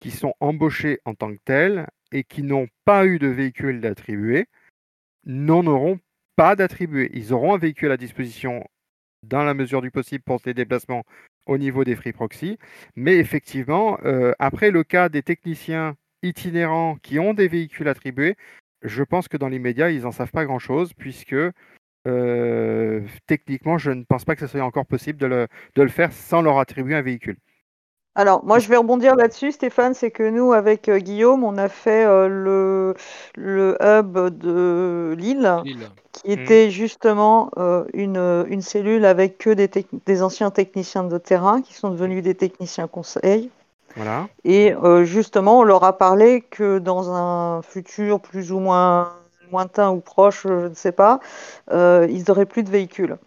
qui sont embauchés en tant que tels et qui n'ont pas eu de véhicule d'attribué n'en auront pas d'attribué. Ils auront un véhicule à disposition dans la mesure du possible pour ces déplacements au niveau des free proxy. Mais effectivement, euh, après le cas des techniciens itinérants qui ont des véhicules attribués, je pense que dans l'immédiat, ils n'en savent pas grand-chose, puisque euh, techniquement, je ne pense pas que ce soit encore possible de le, de le faire sans leur attribuer un véhicule. Alors, moi, je vais rebondir là-dessus, Stéphane. C'est que nous, avec euh, Guillaume, on a fait le, le hub de Lille, qui mmh. était justement une, une, cellule avec que des, des, anciens techniciens de terrain qui sont devenus des techniciens conseils. Voilà. Et justement, on leur a parlé que dans un futur plus ou moins lointain ou proche, je ne sais pas, ils n'auraient plus de véhicules.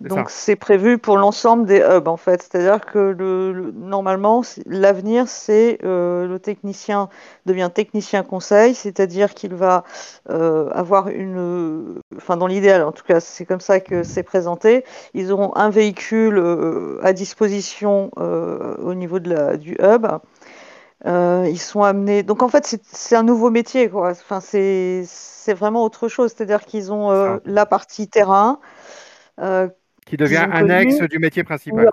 Donc c'est prévu pour l'ensemble des hubs en fait. C'est-à-dire que le, normalement l'avenir c'est euh, le technicien devient technicien conseil, c'est-à-dire qu'il va euh, avoir une, enfin dans l'idéal en tout cas c'est comme ça que c'est présenté. Ils auront un véhicule euh, à disposition au niveau de la, du hub. Ils sont amenés. Donc en fait c'est un nouveau métier quoi. Enfin c'est vraiment autre chose. C'est-à-dire qu'ils ont la partie terrain. Qui devient annexe du métier principal.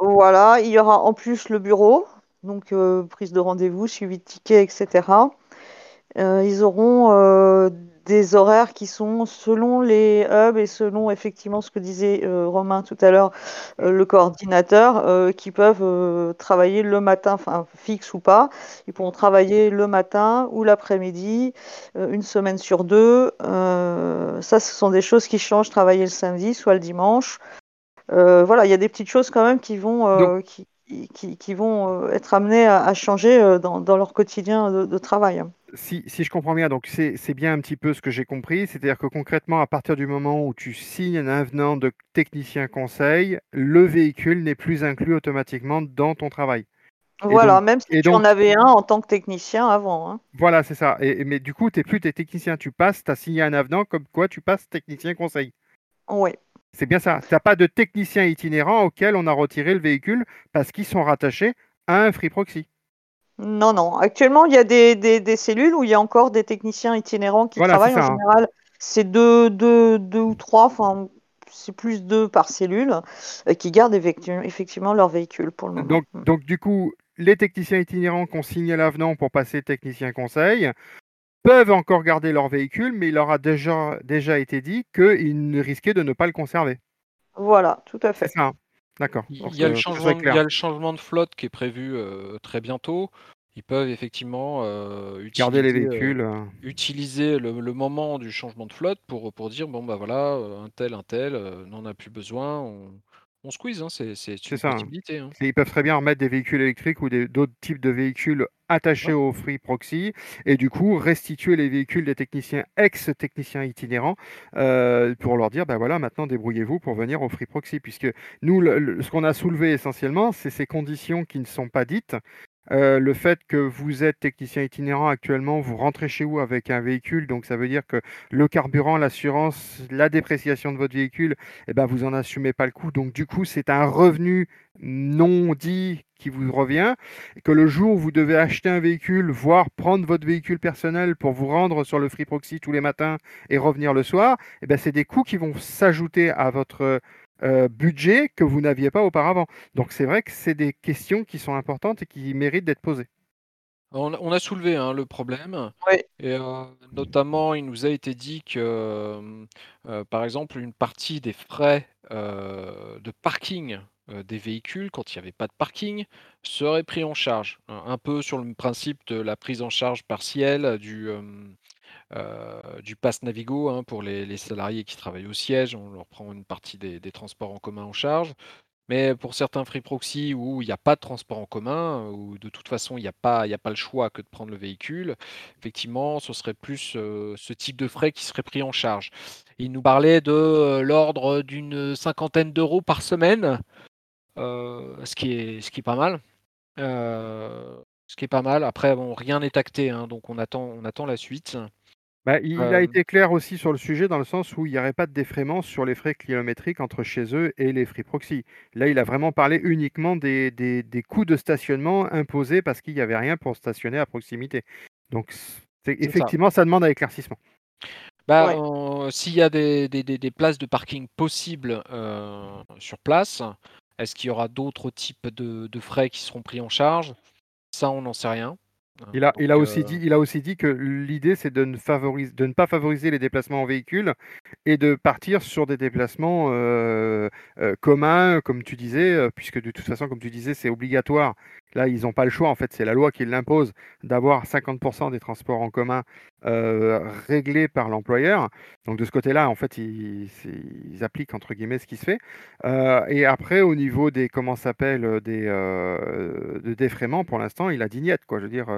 voilà, il y aura en plus le bureau, donc euh, prise de rendez-vous, suivi de tickets, etc. Euh, ils auront euh, des horaires qui sont selon les hubs et selon effectivement ce que disait Romain tout à l'heure, le coordinateur, qui peuvent travailler le matin, enfin fixe ou pas. Ils pourront travailler le matin ou l'après-midi, une semaine sur deux. ça, ce sont des choses qui changent, travailler le samedi, soit le dimanche. voilà, il y a des petites choses quand même qui vont, qui, qui, vont être amenées à, changer dans, dans, leur quotidien de travail si, je comprends bien, donc c'est bien un petit peu ce que j'ai compris, c'est-à-dire que concrètement, à partir du moment où tu signes un avenant de technicien conseil, le véhicule n'est plus inclus automatiquement dans ton travail. Voilà, même si tu en avais un en tant que technicien avant. Hein. Voilà, c'est ça. Et, mais du coup, tu n'es plus tes technicien, tu passes, tu as signé un avenant comme quoi tu passes technicien conseil. Oui. C'est bien ça. Tu n'as pas de technicien itinérant auquel on a retiré le véhicule parce qu'ils sont rattachés à un free proxy. Non, non. Actuellement, il y a des, des, cellules où il y a encore des techniciens itinérants qui travaillent. En hein. général, c'est deux, deux, deux ou trois, enfin, c'est plus deux par cellule, euh, qui gardent effectivement leur véhicule pour le moment. Donc, mm. donc du coup, les techniciens itinérants qui ont signé l'avenant pour passer technicien conseil peuvent encore garder leur véhicule, mais il leur a déjà, déjà été dit qu'ils risquaient de ne pas le conserver. Voilà, tout à fait. C'est ça. D'accord. Il y, a le changement, il y a le changement de flotte qui est prévu euh, très bientôt. Ils peuvent effectivement euh, utiliser, Garder les véhicules. Euh, utiliser le, moment du changement de flotte pour, pour dire bon bah voilà, un tel, un tel, n'en a plus besoin, on, on squeeze, hein, c'est une ça. Hein. possibilité. Hein. Ils peuvent très bien remettre des véhicules électriques ou d'autres types de véhicules attachés au free proxy et du coup restituer les véhicules des techniciens ex-techniciens itinérants euh, pour leur dire ben voilà maintenant débrouillez-vous pour venir au free proxy puisque nous ce qu'on a soulevé essentiellement c'est ces conditions qui ne sont pas dites euh, le fait que vous êtes technicien itinérant actuellement, vous rentrez chez vous avec un véhicule, donc ça veut dire que le carburant, l'assurance, la dépréciation de votre véhicule, eh ben vous en assumez pas le coût. Donc du coup, c'est un revenu non dit qui vous revient. Et que le jour où vous devez acheter un véhicule, voire prendre votre véhicule personnel pour vous rendre sur le Free Proxy tous les matins et revenir le soir, eh ben c'est des coûts qui vont s'ajouter à votre euh, budget que vous n'aviez pas auparavant. Donc c'est vrai que c'est des questions qui sont importantes et qui méritent d'être posées. On, a soulevé hein, le problème. Et euh, notamment, il nous a été dit que, euh, par exemple, une partie des frais de parking des véhicules, quand il n'y avait pas de parking, serait pris en charge. Un peu sur le principe de la prise en charge partielle du, euh, du pass Navigo hein, pour les, salariés qui travaillent au siège. On leur prend une partie des, transports en commun en charge. Mais pour certains free proxy où il n'y a pas de transport en commun, où de toute façon il n'y a, pas, a pas le choix que de prendre le véhicule, effectivement, ce serait plus euh, ce type de frais qui serait pris en charge. Il nous parlait de euh, l'ordre d'une cinquantaine d'euros par semaine, ce, qui est, ce qui est pas mal. ce qui est pas mal. Après, bon, rien n'est acté, hein, donc on attend, on attend la suite. Bah, il a été clair aussi sur le sujet dans le sens où il n'y aurait pas de défraiement sur les frais kilométriques entre chez eux et les free proxy. Là, il a vraiment parlé uniquement des des des coûts de stationnement imposés parce qu'il n'y avait rien pour stationner à proximité. Donc c'est effectivement, ça demande un éclaircissement. Bah, s'il y a des des places de parking possibles, sur place, est-ce qu'il y aura d'autres types de de frais qui seront pris en charge? Ça, on n'en sait rien. Il a, il a aussi dit, il a aussi dit que l'idée, c'est de ne favoriser, de ne pas favoriser les déplacements en véhicule et de partir sur des déplacements euh, euh, communs, comme tu disais, euh, puisque de toute façon, comme tu disais, c'est obligatoire. Là, ils n'ont pas le choix, en fait, c'est la loi qui l'impose d'avoir 50% des transports en commun réglés par l'employeur. Donc de ce côté-là, en fait, ils, appliquent entre guillemets ce qui se fait. et après, au niveau des comment s'appelle des de défraiement, pour l'instant, il a dignette, quoi. Je veux dire,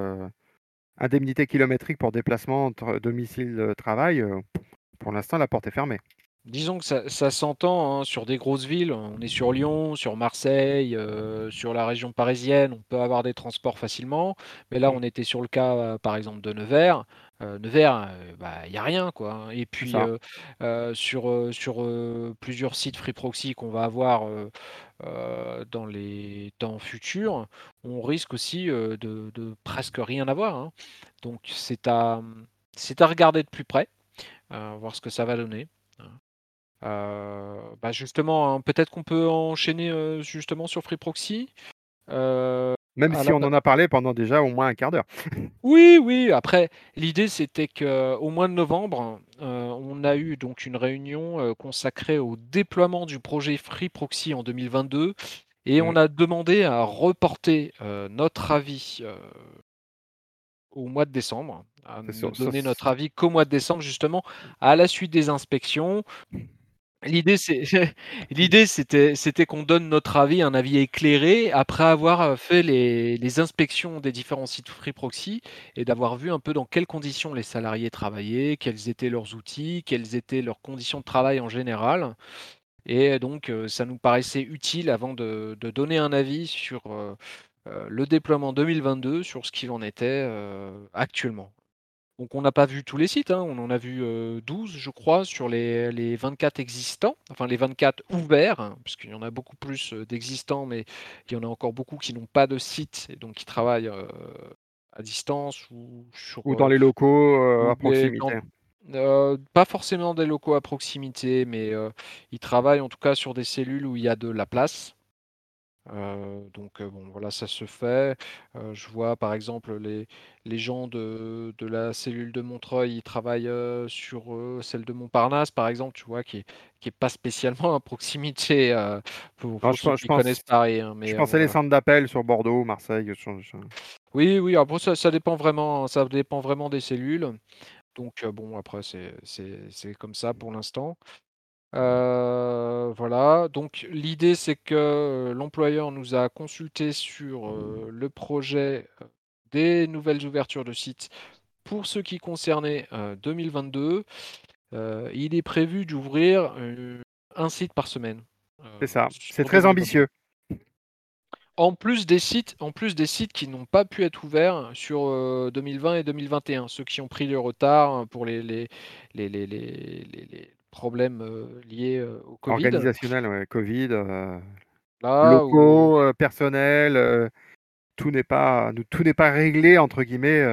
indemnité kilométrique pour déplacement domicile-travail. pour l'instant, la porte est fermée. Disons que ça, s'entend hein, sur des grosses villes. On est sur Lyon, sur Marseille, euh, sur la région parisienne. On peut avoir des transports facilement. Mais là, mmh. on était sur le cas, euh, par exemple, de Nevers. Euh, Nevers, bah, il n'y a rien, quoi. Hein. Et puis, sur, sur plusieurs sites Free Proxy qu'on va avoir dans les temps futurs, on risque aussi de, presque rien avoir. Hein. Donc, c'est à, c'est à regarder de plus près, voir ce que ça va donner. Euh, bah, justement, hein, peut-être qu'on peut enchaîner euh, justement sur Free Proxy. Euh, Même si on en a parlé pendant déjà au moins un quart d'heure. Oui, oui. Après, l'idée c'était qu'au mois de novembre, on a eu donc une réunion consacrée au déploiement du projet Free Proxy en 2022 et on mmh. a demandé à reporter notre avis au mois de décembre, à donner notre avis qu'au mois de décembre justement à la suite des inspections L'idée, c'était c'était qu'on donne notre avis, un avis éclairé, après avoir fait les, inspections des différents sites Free Proxy et d'avoir vu un peu dans quelles conditions les salariés travaillaient, quels étaient leurs outils, quelles étaient leurs conditions de travail en général. Et donc, ça nous paraissait utile avant de, de donner un avis sur le déploiement 2022, sur ce qu'il en était actuellement. Donc on n'a pas vu tous les sites, hein. on en a vu 12 je crois sur les, les 24 existants, enfin les 24 ouverts, hein, puisqu'il y en a beaucoup plus d'existants, mais il y en a encore beaucoup qui n'ont pas de site et donc qui travaillent à distance ou Ou dans les locaux à proximité. pas forcément des locaux à proximité, mais ils travaillent en tout cas sur des cellules où il y a de la place. Euh, donc bon, voilà, ça se fait. je vois par exemple les, les gens de, de la cellule de Montreuil, ils travaillent sur celle de Montparnasse, par exemple, tu vois, qui est, qui est pas spécialement à proximité pour, ceux qui connaissent Paris. Hein, mais, je pensais les centres d'appel sur Bordeaux, Marseille. Oui, oui, après ça, ça dépend vraiment, ça dépend vraiment des cellules. Donc bon, après c'est comme ça pour l'instant. Euh, voilà, donc l'idée c'est que euh, l'employeur nous a consulté sur euh, le projet des nouvelles ouvertures de sites pour ce qui concernait 2022. il est prévu d'ouvrir un site par semaine. c'est ça, c'est très ambitieux. En plus des sites, en plus des sites qui n'ont pas pu être ouverts sur 2020 et 2021, ceux qui ont pris le retard pour les, les, les, les problèmes liés au Covid. Organisationnel, ouais, Covid, locaux, personnel, tout n'est pas, tout n'est pas réglé entre guillemets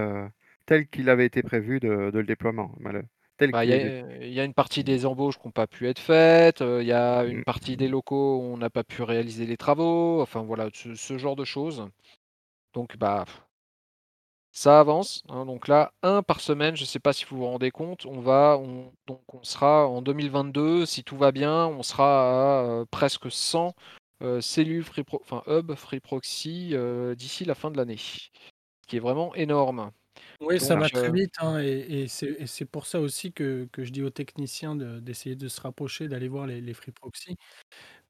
tel qu'il avait été prévu de, le déploiement. Bah, il y, a une partie des embauches qui n'ont pas pu être faites, il y a une mmh. partie des locaux où on n'a pas pu réaliser les travaux, enfin voilà, ce, ce genre de choses. Donc bah ça avance, hein, donc là, un par semaine, je ne sais pas si vous vous rendez compte, on va, on, donc on sera en 2022, si tout va bien, on sera à euh, presque 100 euh, cellules free enfin hub free proxy euh, d'ici la fin de l'année, ce qui est vraiment énorme. Oui, ça va très vite, hein, et, c'est pour ça aussi que, je dis aux techniciens d'essayer de, se rapprocher, d'aller voir les, les free proxy,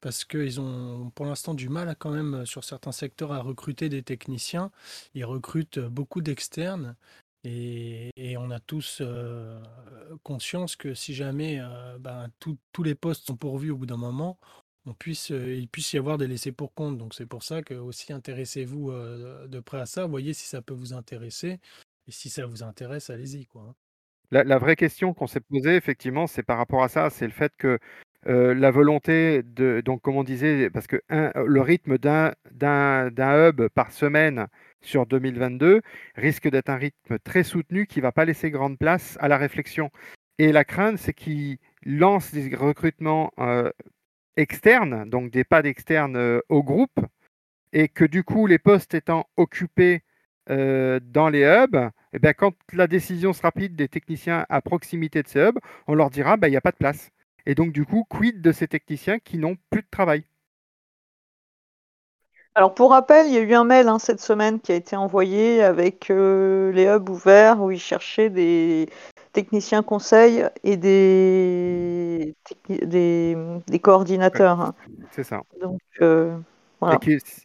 parce qu'ils ont pour l'instant du mal quand même sur certains secteurs à recruter des techniciens. Ils recrutent beaucoup d'externes et, on a tous conscience que si jamais ben, tous les postes sont pourvus au bout d'un moment, on puisse, il puisse y avoir des laissés pour compte. Donc c'est pour ça que aussi intéressez-vous de près à ça, voyez si ça peut vous intéresser. Et si ça vous intéresse, allez-y. Hein. La, vraie question qu'on s'est posée, effectivement, c'est par rapport à ça, c'est le fait que la volonté de, donc comme on disait, parce que le rythme d'un hub par semaine sur 2022 risque d'être un rythme très soutenu qui ne va pas laisser grande place à la réflexion. Et la crainte, c'est qu'il lance des recrutements externes, donc des pas d'externes au groupe, et que du coup, les postes étant occupés dans les hubs, et eh bien, quand la décision sera prise des techniciens à proximité de ces hubs, on leur dira bah, il n'y a pas de place. Et donc, du coup, quid de ces techniciens qui n'ont plus de travail? Alors pour rappel, il y a eu un mail hein, cette semaine qui a été envoyé avec euh, les hubs ouverts où ils cherchaient des techniciens conseils et des, des, coordinateurs. Hein. C'est ça. Donc, euh,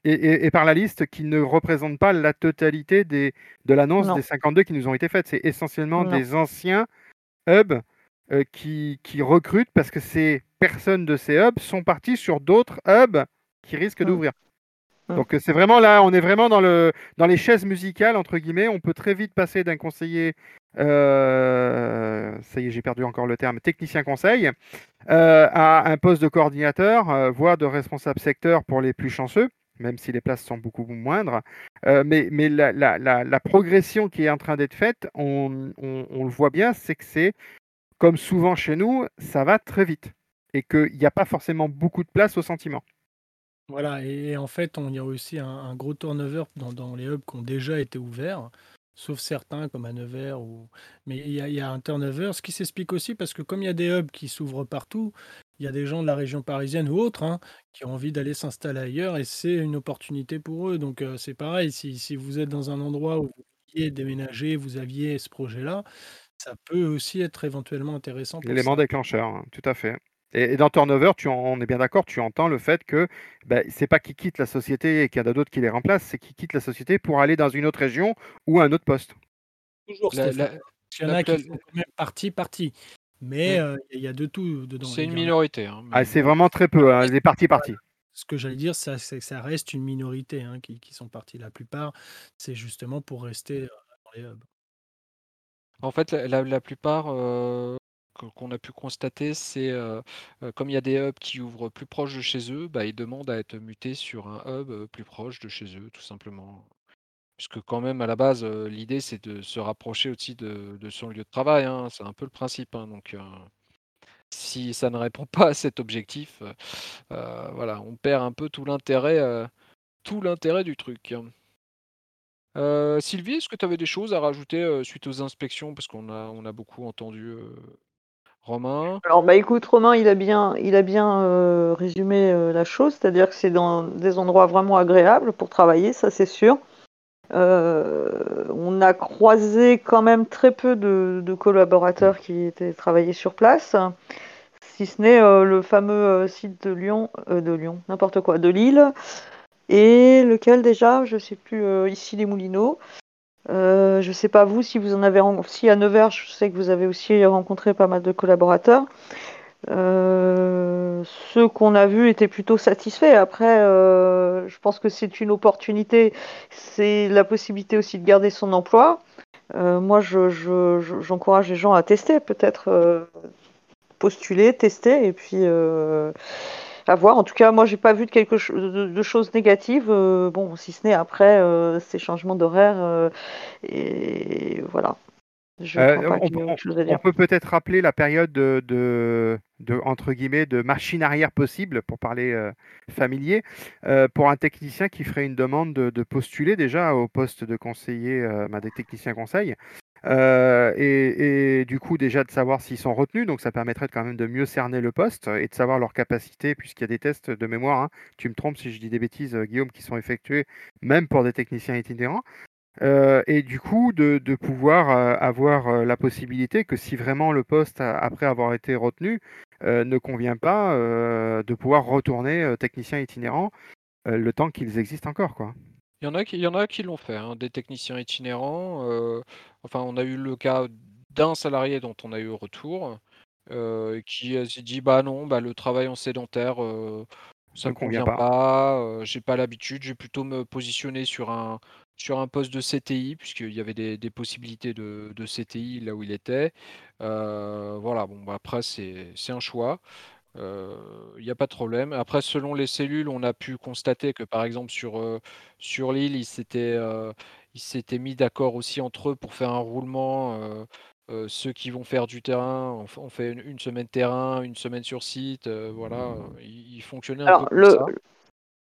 et, par la liste qui ne représente pas la totalité des, de l'annonce des 52 qui nous ont été faites. C'est essentiellement des anciens hubs euh, qui, qui, recrutent parce que ces personnes de ces hubs sont parties sur d'autres hubs qui risquent mmh. d'ouvrir. Mmh. Donc c'est vraiment là, on est vraiment dans, le, dans les chaises musicales, entre guillemets. On peut très vite passer d'un conseiller, euh, ça y est, j'ai perdu encore le terme, technicien conseil, euh, à un poste de coordinateur, euh, voire de responsable secteur pour les plus chanceux, même si les places sont beaucoup moindres. mais mais la, progression qui est en train d'être faite, on, le voit bien, c'est que c'est, comme souvent chez nous, ça va très vite et qu'il n'y a pas forcément beaucoup de place au sentiment. Voilà, et, en fait, il y a aussi un, gros turnover dans, dans les hubs qui ont déjà été ouverts sauf certains comme à Nevers. Ou... Mais il y, a, un turnover, ce qui s'explique aussi parce que comme il y a des hubs qui s'ouvrent partout, il y a des gens de la région parisienne ou autres hein, qui ont envie d'aller s'installer ailleurs et c'est une opportunité pour eux. Donc euh, c'est pareil, si, si, vous êtes dans un endroit où vous vouliez déménager, vous aviez ce projet-là, ça peut aussi être éventuellement intéressant. L'élément déclencheur, hein, tout à fait. Et, dans Turnover, tu on est bien d'accord, tu entends le fait que ben, c'est pas qu'ils quittent la société et qu'il y en a d'autres qui les remplacent, c'est qu'ils quittent la société pour aller dans une autre région ou un autre poste. Toujours, il y en a qui sont quand même partie, partie. Mais euh, il y a de tout dedans. C'est une minorité. Hein, ah, c'est vraiment très peu, hein, les parties parties. Ce que j'allais dire, ça, ça reste une minorité hein, qui, sont partis. La plupart, c'est justement pour rester euh, dans les hubs. En fait, la, plupart, euh, qu'on a pu constater, c'est comme il y a des hubs qui ouvrent plus proche de chez eux, bah, ils demandent à être mutés sur un hub plus proche de chez eux, tout simplement. Puisque quand même, à la base, l'idée, c'est de se rapprocher aussi de, son lieu de travail. Hein, c'est un peu le principe. Hein, donc, si ça ne répond pas à cet objectif, voilà, on perd un peu tout l'intérêt, tout l'intérêt du truc. Sylvie, est-ce que tu avais des choses à rajouter suite aux inspections? Parce qu'on a, on a beaucoup entendu Romain. Alors, bah écoute, Romain, il a bien, il a bien euh, résumé euh, la chose, c'est-à-dire que c'est dans des endroits vraiment agréables pour travailler, ça c'est sûr. Euh, on a croisé quand même très peu de, collaborateurs qui étaient travaillés sur place, si ce n'est le fameux site de Lyon, de Lyon, n'importe quoi, de Lille, et lequel déjà, je ne sais plus, ici les Moulineaux. Euh, je ne sais pas vous si vous en avez si à Nevers, je sais que vous avez aussi rencontré pas mal de collaborateurs. Euh, ceux qu'on a vus étaient plutôt satisfaits. Après, euh, je pense que c'est une opportunité, c'est la possibilité aussi de garder son emploi. moi, j'encourage je, les gens à tester, peut-être postuler, tester, et puis à voir. En tout cas, moi, j'ai pas vu de quelque chose de, choses négatives. Euh, bon, si ce n'est après euh, ces changements d'horaire euh, et voilà. on, peut peut-être rappeler la période de, de, entre guillemets de machine arrière possible pour parler familier pour un technicien qui ferait une demande de, postuler déjà au poste de conseiller, bah, des techniciens conseils. Euh, et, du coup, déjà de savoir s'ils sont retenus, donc ça permettrait quand même de mieux cerner le poste et de savoir leur capacité, puisqu'il y a des tests de mémoire. Hein. Tu me trompes si je dis des bêtises, euh, Guillaume, qui sont effectués même pour des techniciens itinérants. Euh, et du coup, de, pouvoir avoir la possibilité que si vraiment le poste, après avoir été retenu, ne convient pas, de pouvoir retourner technicien itinérant le temps qu'ils existent encore. quoi. Il y en a qui, il y en a qui l'ont fait, hein, des techniciens itinérants. Euh, enfin, on a eu le cas d'un salarié dont on a eu retour, euh, qui s'est dit bah non, bah le travail en sédentaire, euh, ça ne convient pas, j'ai pas l'habitude, je vais plutôt me positionner sur un, sur un poste de CTI, puisqu'il y avait des des possibilités de de CTI là où il était. voilà, bon, bah, après c'est c'est un choix. Il y a pas de problème. Après selon les cellules, on a pu constater que par exemple sur, sur l'île, ils s'étaient, ils s'étaient mis d'accord aussi entre eux pour faire un roulement, ceux qui vont faire du terrain, on fait une semaine terrain, une semaine sur site, voilà, ils fonctionnaient un peu comme ça.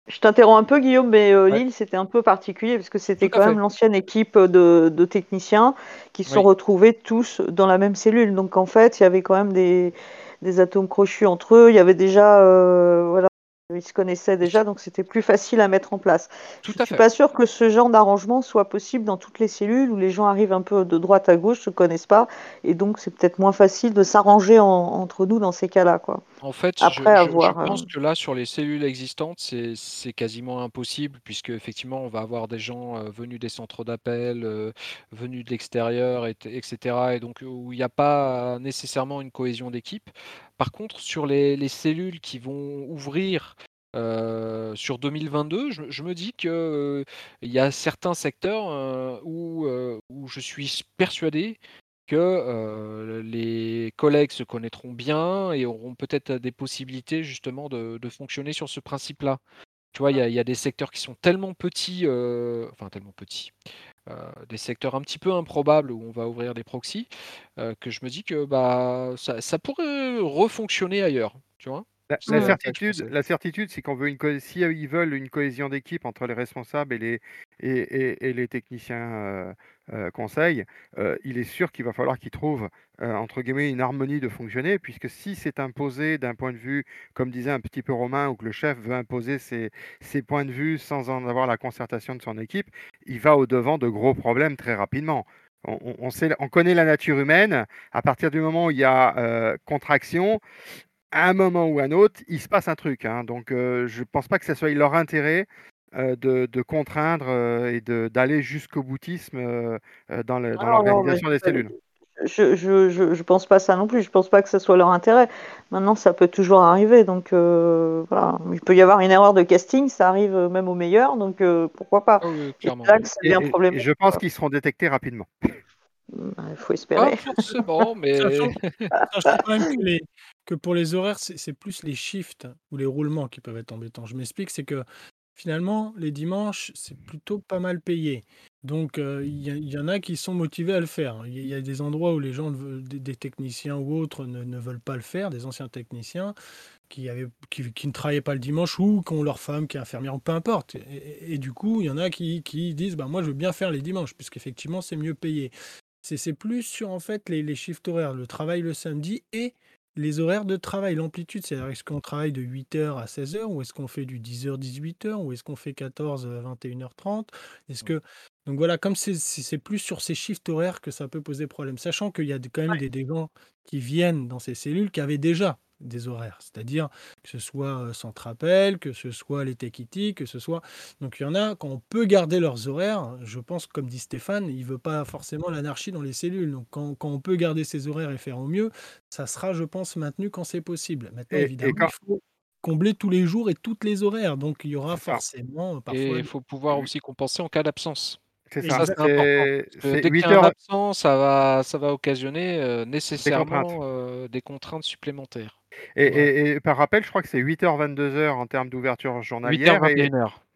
Je t'interromps un peu, Guillaume, mais euh, Lille, c'était un peu particulier parce que c'était quand même l'ancienne équipe de, techniciens qui se sont retrouvés tous dans la même cellule. Donc en fait, il y avait quand même des, atomes crochus entre eux. Il y avait déjà, euh, voilà, ils se connaissaient déjà, donc c'était plus facile à mettre en place. je ne suis pas sûr que ce genre d'arrangement soit possible dans toutes les cellules où les gens arrivent un peu de droite à gauche, ne se connaissent pas, et donc c'est peut-être moins facile de s'arranger entre nous dans ces cas-là. Quoi. En fait, je, je, pense euh, que là, sur les cellules existantes, c'est quasiment impossible, puisque effectivement, on va avoir des gens euh, venus des centres d'appel, euh, venus de l'extérieur, etc. Et donc, où il n'y a pas nécessairement une cohésion d'équipe. Par contre, sur les, cellules qui vont ouvrir sur 2022, je, me dis qu'il il y a certains secteurs où, où je suis persuadé que les collègues se connaîtront bien et auront peut-être des possibilités justement de, fonctionner sur ce principe-là. Tu vois, il y, a des secteurs qui sont tellement petits, enfin tellement petits, des secteurs un petit peu improbables où on va ouvrir des proxys, que je me dis que bah ça, ça pourrait refonctionner ailleurs, tu vois? La, certitude, la certitude, c'est qu'on veut une si ils veulent une cohésion d'équipe entre les responsables et les, et, les techniciens euh, euh, conseils, euh, il est sûr qu'il va falloir qu'ils trouvent entre guillemets une harmonie de fonctionner, puisque si c'est imposé d'un point de vue, comme disait un petit peu Romain, ou que le chef veut imposer ses, ses points de vue sans en avoir la concertation de son équipe, il va au devant de gros problèmes très rapidement. On, sait, on, connaît la nature humaine. À partir du moment où il y a contraction, à un moment ou à un autre, il se passe un truc. Hein. Donc, euh, je ne pense pas que ce soit leur intérêt euh, de, contraindre euh, et d'aller jusqu'au boutisme dans l'organisation des cellules. Je ne pense pas ça non plus. Je ne pense pas que ce soit leur intérêt. Maintenant, ça peut toujours arriver. Donc, voilà. Il peut y avoir une erreur de casting. Ça arrive même au meilleur. Donc, pourquoi pas? Ah je pense qu'ils seront détectés rapidement. Bah, il faut espérer. Pas forcément, mais. que pour les horaires, c'est plus les shifts ou les roulements qui peuvent être embêtants. Je m'explique, c'est que finalement, les dimanches, c'est plutôt pas mal payé. Donc, il y, en a qui sont motivés à le faire. Il y, a des endroits où les gens, des, techniciens ou autres, ne, veulent pas le faire, des anciens techniciens qui, avaient, qui, ne travaillaient pas le dimanche ou qui ont leur femme qui est infirmière, peu importe. Et, du coup, il y en a qui, disent bah, Moi, je veux bien faire les dimanches, puisqu'effectivement, c'est mieux payé. C'est plus sur en fait les, les shifts horaires, le travail le samedi et les horaires de travail, l'amplitude, c'est-à-dire est-ce qu'on travaille de 8h à 16h ou est-ce qu'on fait du 10h, 18h ou est-ce qu'on fait 14, 21h30 Est-ce que donc voilà, comme c'est plus sur ces shifts horaires que ça peut poser problème, sachant qu'il y a quand même des, des gens qui viennent dans ces cellules qui avaient déjà des horaires, c'est-à-dire que ce soit Centrapel, que ce soit les Techiti, que ce soit... Donc il y en a, quand on peut garder leurs horaires, je pense, comme dit Stéphane, il ne veut pas forcément l'anarchie dans les cellules. Donc quand, on peut garder ses horaires et faire au mieux, ça sera, je pense, maintenu quand c'est possible. Maintenant, évidemment, il faut combler tous les jours et toutes les horaires. Donc il y aura forcément... Parfois... Et il faut pouvoir aussi compenser en cas d'absence. C'est ça, c'est dès qu'il y a un absent, ça va, ça va occasionner nécessairement des contraintes supplémentaires. Et, par rappel, je crois que c'est 8h, 22h en termes d'ouverture journalière. 8h,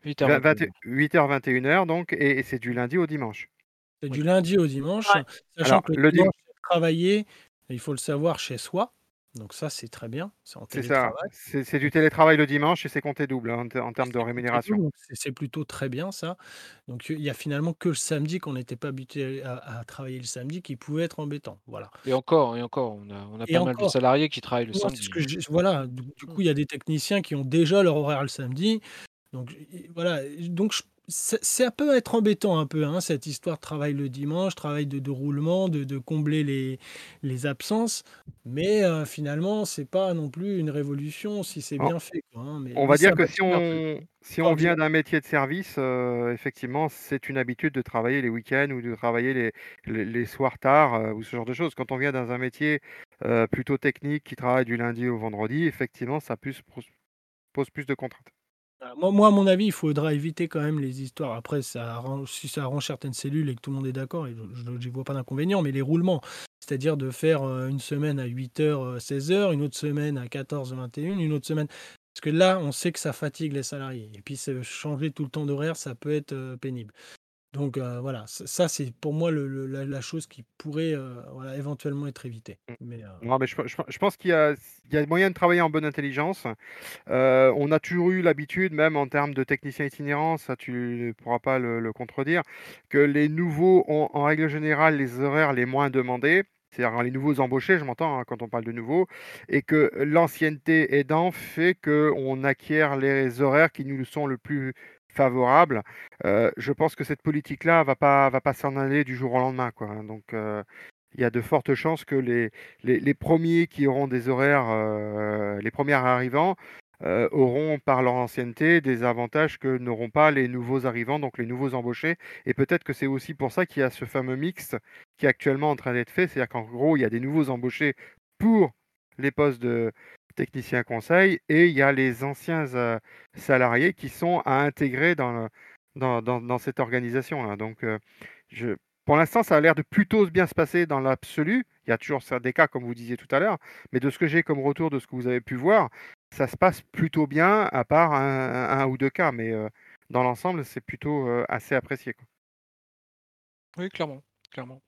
21h. 8h, 21h, donc, et, c'est du lundi au dimanche. C'est du lundi au dimanche, sachant que le, dimanche, travailler, il faut le savoir chez soi. Donc ça, c'est très bien. C'est ça. C'est du télétravail le dimanche et c'est compté double hein, en, termes de rémunération. C'est plutôt très bien ça. Donc il y a finalement que le samedi qu'on n'était pas habitué à, travailler le samedi qui pouvait être embêtant. Voilà. Et encore, et encore, on a, on a pas mal de salariés qui travaillent le samedi. Que voilà, du, coup, il y a des techniciens qui ont déjà leur horaire le samedi. Donc voilà, donc ça peut être embêtant un peu, hein, cette histoire de travail le dimanche, travail de, roulement, de, combler les, les absences. Mais finalement, finalement, c'est pas non plus une révolution si c'est bien fait. Hein, mais, on va dire que si on, si on vient d'un métier de service, euh, effectivement, c'est une habitude de travailler les week-ends ou de travailler les, les, soirs tard euh, ou ce genre de choses. Quand on vient dans un métier euh, plutôt technique qui travaille du lundi au vendredi, effectivement, ça pose plus de contraintes. Ah, moi à mon avis, il faudra éviter quand même les histoires après ça si ça arrange certaines cellules et que tout le monde est d'accord je n'y vois pas d'inconvénient, mais les roulements, c'est-à-dire de faire, une semaine à 8:00, 16:00, une autre semaine à 14-21, une autre semaine parce que là, on sait que ça fatigue les salariés et puis changer tout le temps d'horaire, ça peut être, pénible. Donc voilà, ça c'est pour moi le la chose qui pourrait, voilà, éventuellement être évitée. Mmh. Mais Non, mais je pense qu'il y y a moyen de travailler en bonne intelligence. on a toujours eu l'habitude, même en termes de techniciens itinérants, ça tu ne pourras pas le contredire, que les nouveaux ont en règle générale les horaires les moins demandés. C'est-à-dire les nouveaux embauchés, je m'entends, hein, quand on parle de nouveaux et que l'ancienneté aidant fait qu'on acquiert les horaires qui nous sont le plus favorable. je pense que cette politique-là va pas va pas s'en aller du jour au lendemain, quoi, hein. donc il y a de fortes chances que les les 1 qui auront des horaires, les premiers arrivants, auront par leur ancienneté des avantages que n'auront pas les nouveaux arrivants, donc les nouveaux embauchés et peut-être que c'est aussi pour ça qu'il y a ce fameux mix qui est actuellement en train d'être fait. C'est-à-dire qu'en gros, il y a des nouveaux embauchés pour les postes de technicien conseil et il y a les anciens salariés qui sont à intégrer dans, dans, cette organisation-là. Donc, je, pour l'instant, ça a l'air de plutôt bien se passer dans l'absolu. Il y a toujours des cas, comme vous disiez tout à l'heure, mais de ce que j'ai comme retour, de ce que vous avez pu voir, ça se passe plutôt bien, à part un, ou deux cas, mais dans l'ensemble, c'est plutôt assez apprécié. Oui, clairement, clairement.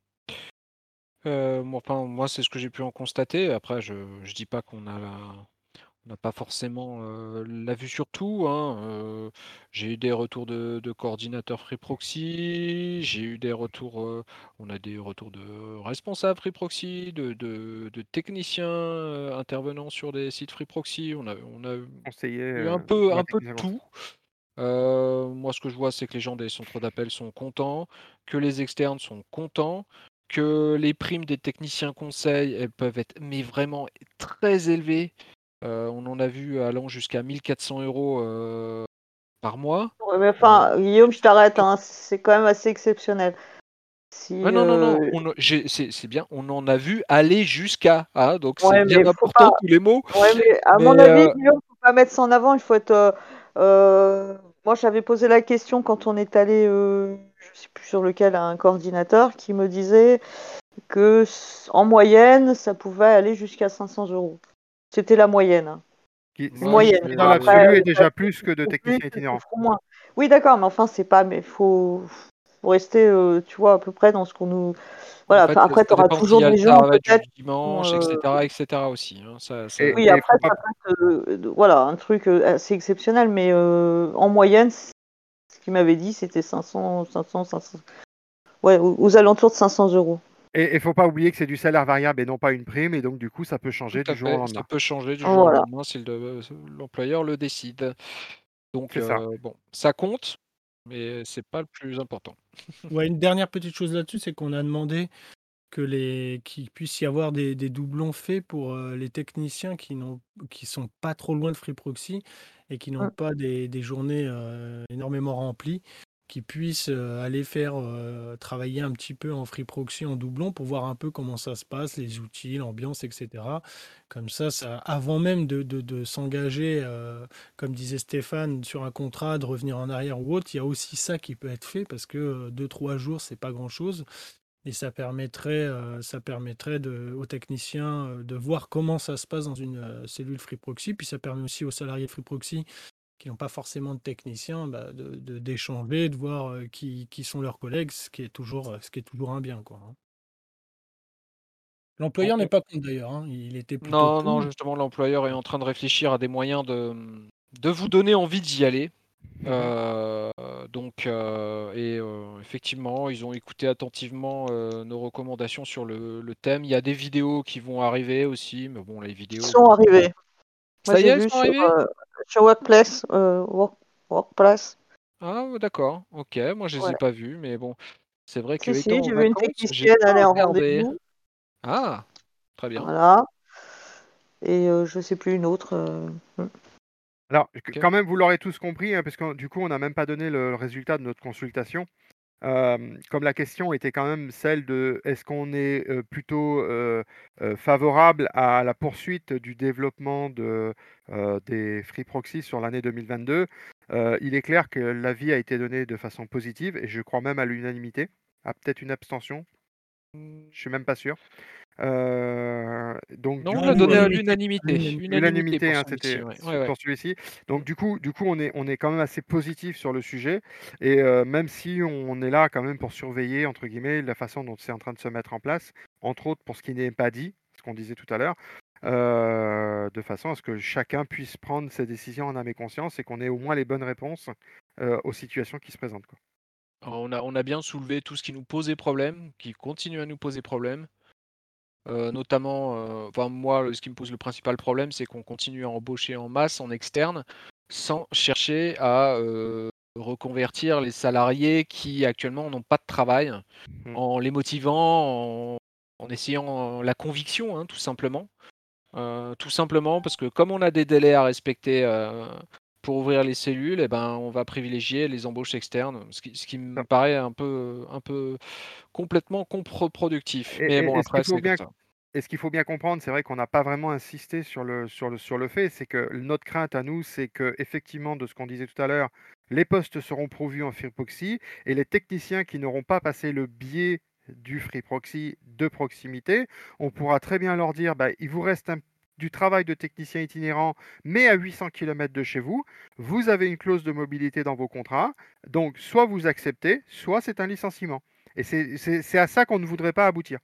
Euh, moi, enfin, moi, c'est ce que j'ai pu en constater. Après, je ne dis pas qu'on a on n'a pas forcément, la vue sur tout, hein, j'ai eu des retours de coordinateurs Free Proxy, j'ai eu des retours, on a des retours de responsables Free Proxy, de de techniciens, intervenant sur des sites Free Proxy. On a on a eu un peu un peu de tout. moi, ce que je vois, c'est que les gens des centres d'appel sont contents, que les externes sont contents que les primes des techniciens conseils, elles peuvent être mais vraiment très élevées. on en a vu allant jusqu'à 1 400 par mois. mais enfin, Guillaume, je t'arrête, hein, c'est quand même assez exceptionnel. non, non, non, c'est bien, on en a vu aller jusqu'à, ah, donc c'est bien important tous les mots. à mon avis, Guillaume, il ne faut pas mettre ça en avant, il faut être... moi, j'avais posé la question quand on est allé je sais plus sur lequel, un coordinateur qui me disait que en moyenne, ça pouvait aller jusqu'à 500 euros. C'était la moyenne. Qui, moyenne. Dans l'absolu est déjà plus que de techniciens itinérants. Oui, d'accord, mais enfin, c'est pas. Mais faut, faut rester, euh, tu vois, à peu près dans ce qu'on nous. Voilà. après, tu auras toujours des gens peut-être. dimanche, etc., euh, etc. aussi. Hein, ça, oui, après, ça peut être, euh, voilà, un truc assez exceptionnel, mais en moyenne, ce qu'il m'avait dit, c'était 500, 500, 500. Ouais, aux, alentours de 500 euros. Et il faut pas oublier que c'est du salaire variable et non pas une prime, et donc du coup, ça peut changer du jour au lendemain. Ça peut changer du jour au lendemain si l'employeur le décide. Donc, ça. Euh, bon, ça compte, mais c'est pas le plus important. ouais, une dernière petite chose là-dessus, c'est qu'on a demandé que les qu'il puisse y avoir des, doublons faits pour euh, les techniciens qui n'ont qui sont pas trop loin de Free Proxy et qui n'ont pas des, des journées euh, énormément remplies, qui puissent euh, aller faire travailler un petit peu en Free Proxy en doublon pour voir un peu comment ça se passe, les outils, l'ambiance, etc. Comme ça, ça avant même de, de, de s'engager, comme disait Stéphane, sur un contrat, de revenir en arrière ou autre, il y a aussi ça qui peut être fait parce que deux, trois jours, c'est pas grand-chose. Et ça permettrait, euh, ça permettrait de, aux techniciens euh, de voir comment ça se passe dans une euh, cellule Free Proxy. Puis ça permet aussi aux salariés de Free Proxy qui n'ont pas forcément de techniciens bah, de, d'échanger, de, voir qui, qui, sont leurs collègues, ce qui est toujours, ce qui est toujours un bien. Quoi, hein. L'employeur n'est pas contre d'ailleurs. Hein. Il était plutôt non, non, justement, l'employeur est en train de réfléchir à des moyens de, de vous donner envie d'y aller. Euh, donc, euh, et euh, effectivement, ils ont écouté attentivement nos recommandations sur le, thème. Il y a des vidéos qui vont arriver aussi, mais bon, les vidéos. Ils sont arrivées. Ça y est, ils sont arrivés sur Workplace. Workplace. Ah, d'accord, ok. Moi, je les ai pas vus, mais bon, c'est vrai que. Si, si, j'ai vu une technicienne aller en rendez-vous. Ah, très bien. Voilà. Et je sais plus une autre. Alors, quand même, vous l'aurez tous compris, hein, parce que du coup, on n'a même pas donné le, résultat de notre consultation. comme la question était quand même celle de est-ce qu'on est plutôt favorable à la poursuite du développement de, des free proxy sur l'année 2022 il est clair que l'avis a été donné de façon positive et je crois même à l'unanimité. À peut-être une abstention? Je suis même pas sûr. Donc Non, on l'a donné à l'unanimité. Unanimité hein, c'était pour celui-ci. Donc du coup du coup, on est on est quand même assez positif sur le sujet et même si on est là quand même pour «surveiller» entre guillemets la façon dont c'est en train de se mettre en place, entre autres pour ce qui n'est pas dit, ce qu'on disait tout à l'heure, de façon à ce que chacun puisse prendre ses décisions en âme et conscience et qu'on ait au moins les bonnes réponses, aux situations qui se présentent, quoi. On a on a bien soulevé tout ce qui nous posait problème, qui continue à nous poser problème. Notamment, enfin moi, ce qui me pose le principal problème, c'est qu'on continue à embaucher en masse en externe, sans chercher à, reconvertir les salariés qui actuellement n'ont pas de travail, mmh. en les motivant, en essayant la conviction, hein, tout simplement. tout simplement parce que comme on a des délais à respecter, pour ouvrir les cellules, eh ben, on va privilégier les embauches externes, ce qui, ce qui me paraît un peu, un peu complètement contre-productif. Mais bon, après, c'est bien... Et ce qu'il faut bien comprendre, c'est vrai qu'on n'a pas vraiment insisté sur le, sur le, sur le fait, c'est que notre crainte à nous, c'est que effectivement, de ce qu'on disait tout à l'heure, les postes seront pourvus en free proxy et les techniciens qui n'auront pas passé le biais du free proxy de proximité, on pourra très bien leur dire, bah, il vous reste un du travail de technicien itinérant, mais à 800 km de chez vous, vous avez une clause de mobilité dans vos contrats. Donc, soit vous acceptez, soit c'est un licenciement. Et c'est à ça qu'on ne voudrait pas aboutir.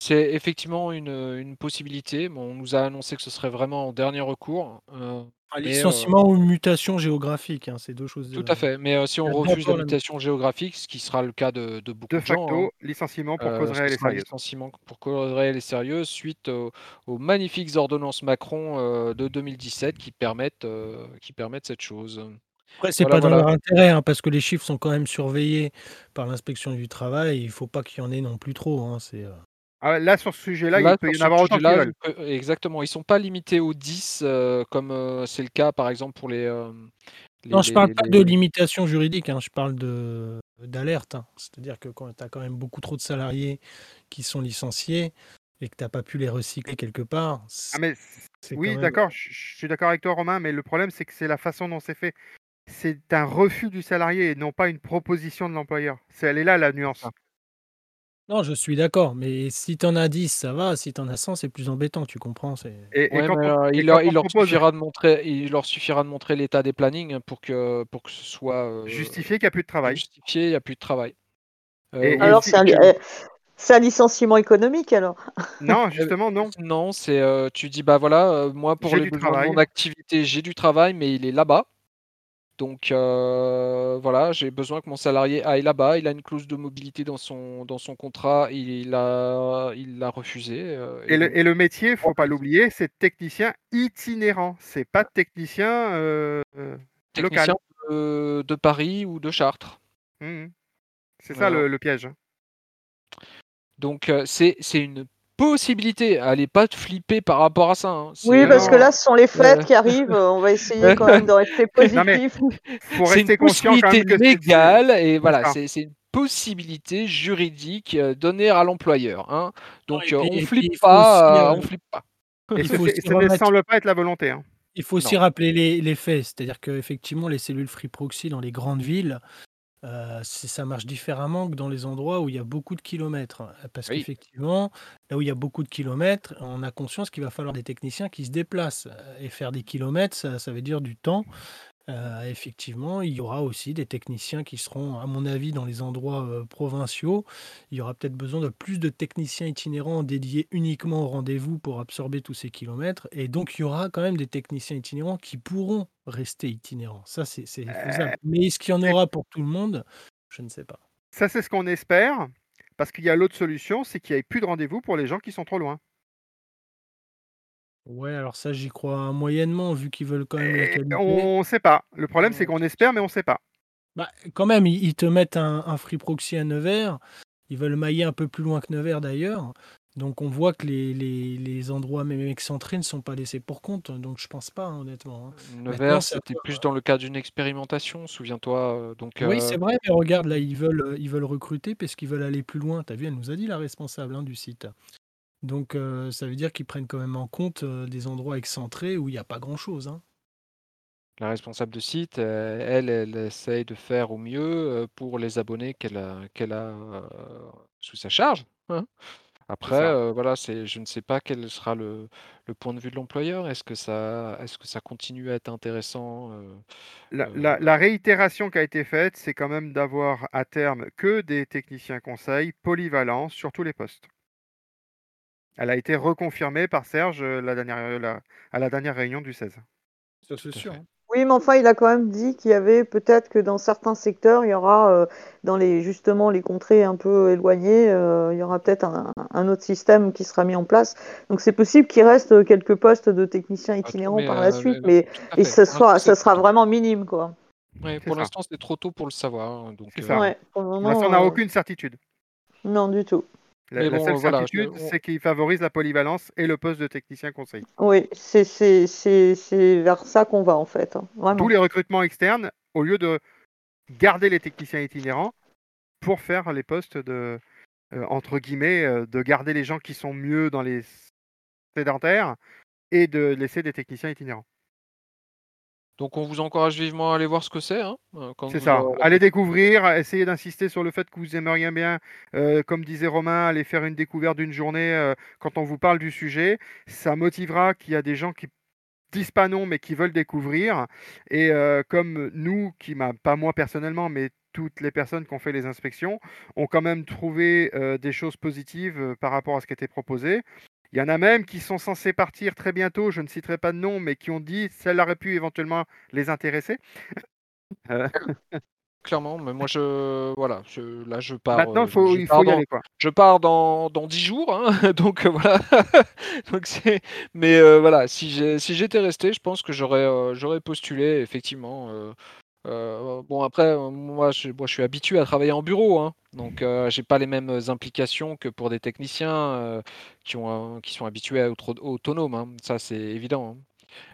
C'est effectivement une, possibilité. on nous a annoncé que ce serait vraiment en dernier recours. Euh, un licenciement ou une mutation géographique, hein, c'est deux choses. Tout à fait. Mais si on refuse la mutation géographique, ce qui sera le cas de, de beaucoup de, gens, facto, hein, licenciement pour cause réelle et sérieuse. Licenciement pour cause réelle et sérieuse suite aux, magnifiques ordonnances Macron de 2017 qui permettent, qui permettent cette chose. Après, c'est pas dans leur intérêt, hein, parce que les chiffres sont quand même surveillés par l'inspection du travail. Il faut pas qu'il y en ait non plus trop. c'est, ah là, sur ce sujet-là, il peut y en avoir autant Exactement, ils sont pas limités aux 10 euh, comme euh, c'est le cas par exemple pour les. Euh, non, je parle pas de limitation juridique, hein, je parle de d'alerte. Hein. C'est-à-dire que quand tu as quand même beaucoup trop de salariés qui sont licenciés et que tu n'as pas pu les recycler quelque part. Ah mais oui, d'accord, je suis d'accord avec toi, Romain, mais le problème, c'est que c'est la façon dont c'est fait. C'est un refus du salarié et non pas une proposition de l'employeur. Elle est là la nuance. Non, je suis d'accord, mais si tu en as 10, ça va, si tu en as 100, c'est plus embêtant, tu comprends? C'est il leur suffira de montrer il leur suffira de montrer l'état des plannings pour que pour que ce soit, euh, Justifier qu'il n'y a plus de travail. justifié, il n'y a plus de travail. Euh, alors c'est un c'est un licenciement économique alors? Non, justement, non. non, c'est, euh, tu dis: «Bah, voilà, moi pour les besoins de mon activité, j'ai du travail, mais il est là-bas». Donc euh, voilà, j'ai besoin que mon salarié aille là-bas. Il a une clause de mobilité dans son, dans son contrat, il l'a il refusé. Euh, et, le, et, le, métier, il ne faut pas l'oublier, c'est technicien itinérant. C'est pas technicien, euh, technicien De, Paris ou de Chartres. Mmh c'est ça le, le, piège. Donc c'est une possibilité. Allez pas te flipper par rapport à ça. Hein. Oui, parce que là, ce sont les fêtes qui arrivent. On va essayer quand même de rester positif. Faut rester conscient quand même que légale et voilà, c'est une possibilité juridique euh, donnée à l'employeur. Hein. Donc euh, on flippe pas, euh, on flippe pas. Et ça ne semble pas être la volonté. Hein. Il faut aussi rappeler les, les faits, c'est-à-dire qu'effectivement, les cellules Free Proxy dans les grandes villes, euh, ça marche différemment que dans les endroits où il y a beaucoup de kilomètres. Parce qu'effectivement, là où il y a beaucoup de kilomètres, on a conscience qu'il va falloir des techniciens qui se déplacent. Et faire des kilomètres, ça veut dire du temps. Euh, effectivement, il y aura aussi des techniciens qui seront, à mon avis, dans les endroits euh, provinciaux. Il y aura peut-être besoin de plus de techniciens itinérants dédiés uniquement au rendez-vous pour absorber tous ces kilomètres. Et donc, il y aura quand même des techniciens itinérants qui pourront rester itinérants. Ça, c'est faisable. Mais est-ce qu'il y en aura pour tout le monde? Je ne sais pas. Ça, c'est ce qu'on espère. Parce qu'il y a l'autre solution, c'est qu'il n'y ait plus de rendez-vous pour les gens qui sont trop loin. Ouais, alors ça, j'y crois moyennement, vu qu'ils veulent quand même la qualité. on ne sait pas. Le problème, c'est qu'on espère, mais on ne sait pas. Bah, quand même, ils, te mettent un, free proxy à Nevers. Ils veulent mailler un peu plus loin que Nevers d'ailleurs. Donc on voit que les, les, endroits même excentrés ne sont pas laissés pour compte. Donc je pense pas, honnêtement. Hein. Nevers, c'était plus dans le cadre d'une expérimentation, souviens-toi. Donc, Oui, c'est euh vrai, mais regarde, là, ils veulent, ils veulent recruter parce qu'ils veulent aller plus loin. Tu as vu, elle nous a dit la responsable hein, du site. Donc ça veut dire qu'ils prennent quand même en compte des endroits excentrés où il n'y a pas grand-chose. Hein. la responsable de site, elle, elle essaye de faire au mieux, pour les abonnés qu'elle a qu'elle a, sous sa charge, hein. Après, voilà, c'est je ne sais pas quel sera le le point de vue de l'employeur. Est-ce que ça est-ce que ça continue à être intéressant, La réitération qui a été faite, c'est quand même d'avoir à terme que des techniciens conseils polyvalents sur tous les postes. Elle a été reconfirmée par Serge, la dernière, à la dernière réunion du 16. Ça, c'est sûr, hein. Oui, mais enfin, il a quand même dit qu'il y avait peut-être que dans certains secteurs, il y aura, euh, dans les justement les contrées un peu éloignées, euh, il y aura peut-être un, autre système qui sera mis en place. Donc c'est possible qu'il reste quelques postes de techniciens ah, itinérants par la euh, suite, mais, et ça sera vraiment minime, quoi. pour l'instant, c'est trop tôt pour le savoir. Hein, donc, ça. pour le moment, on n'a aucune certitude. Non, du tout. La, seule certitude, c'est qu'il favorise la polyvalence et le poste de technicien conseil. Oui, c'est vers ça qu'on va en fait. Hein, Tous les recrutements externes, au lieu de garder les techniciens itinérants pour faire les postes de, euh, entre guillemets, euh, de garder les gens qui sont mieux dans les sédentaires et de laisser des techniciens itinérants. Donc on vous encourage vivement à aller voir ce que c'est. Hein, euh, c'est ça. Allez découvrir, essayez d'insister sur le fait que vous aimeriez bien, euh, comme disait Romain, aller faire une découverte d'une journée euh, quand on vous parle du sujet. Ça motivera qu'il y a des gens qui disent pas non mais qui veulent découvrir. Et comme nous, qui pas moi personnellement, mais toutes les personnes qui ont fait les inspections, ont quand même trouvé des choses positives par rapport à ce qui était proposé. Il y en a même qui sont censés partir très bientôt, je ne citerai pas de nom, mais qui ont dit que ça aurait pu éventuellement les intéresser. Euh. Clairement, mais moi je voilà, là je pars. Maintenant, euh, il faut y aller quoi. Je pars dans dans dix jours, hein, donc euh, voilà. donc c'est, mais voilà, si j'étais resté, je pense que j'aurais j'aurais postulé effectivement. Euh, bon après, euh, moi je, moi je suis habitué à travailler en bureau, hein, donc euh, j'ai pas les mêmes implications que pour des techniciens qui, ont, qui sont habitués à être autonomes, hein, ça c'est évident. Hein.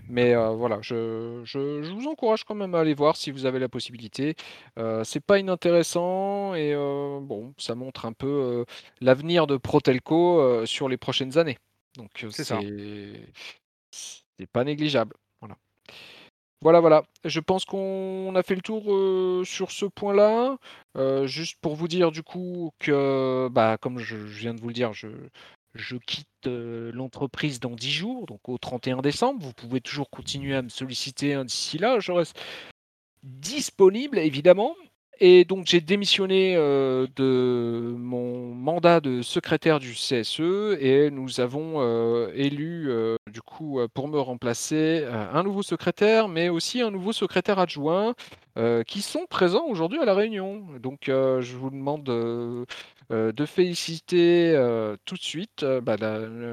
Mais voilà, je, je, je, vous encourage quand même à aller voir si vous avez la possibilité. c'est pas inintéressant et bon, ça montre un peu l'avenir de Protelco sur les prochaines années. Donc c'est c'est pas négligeable. Voilà, voilà. Je pense qu'on a fait le tour sur ce point-là. juste pour vous dire du coup que, bah, comme je, viens de vous le dire, je, quitte l'entreprise dans 10 jours, donc au 31 décembre. Vous pouvez toujours continuer à me solliciter hein, d'ici là. Je reste disponible, évidemment. Et donc j'ai démissionné euh, de mon mandat de secrétaire du CSE et nous avons euh, élu euh, du coup pour me remplacer un nouveau secrétaire, mais aussi un nouveau secrétaire adjoint qui sont présents aujourd'hui à la réunion. Donc je vous demande de féliciter tout de suite bah,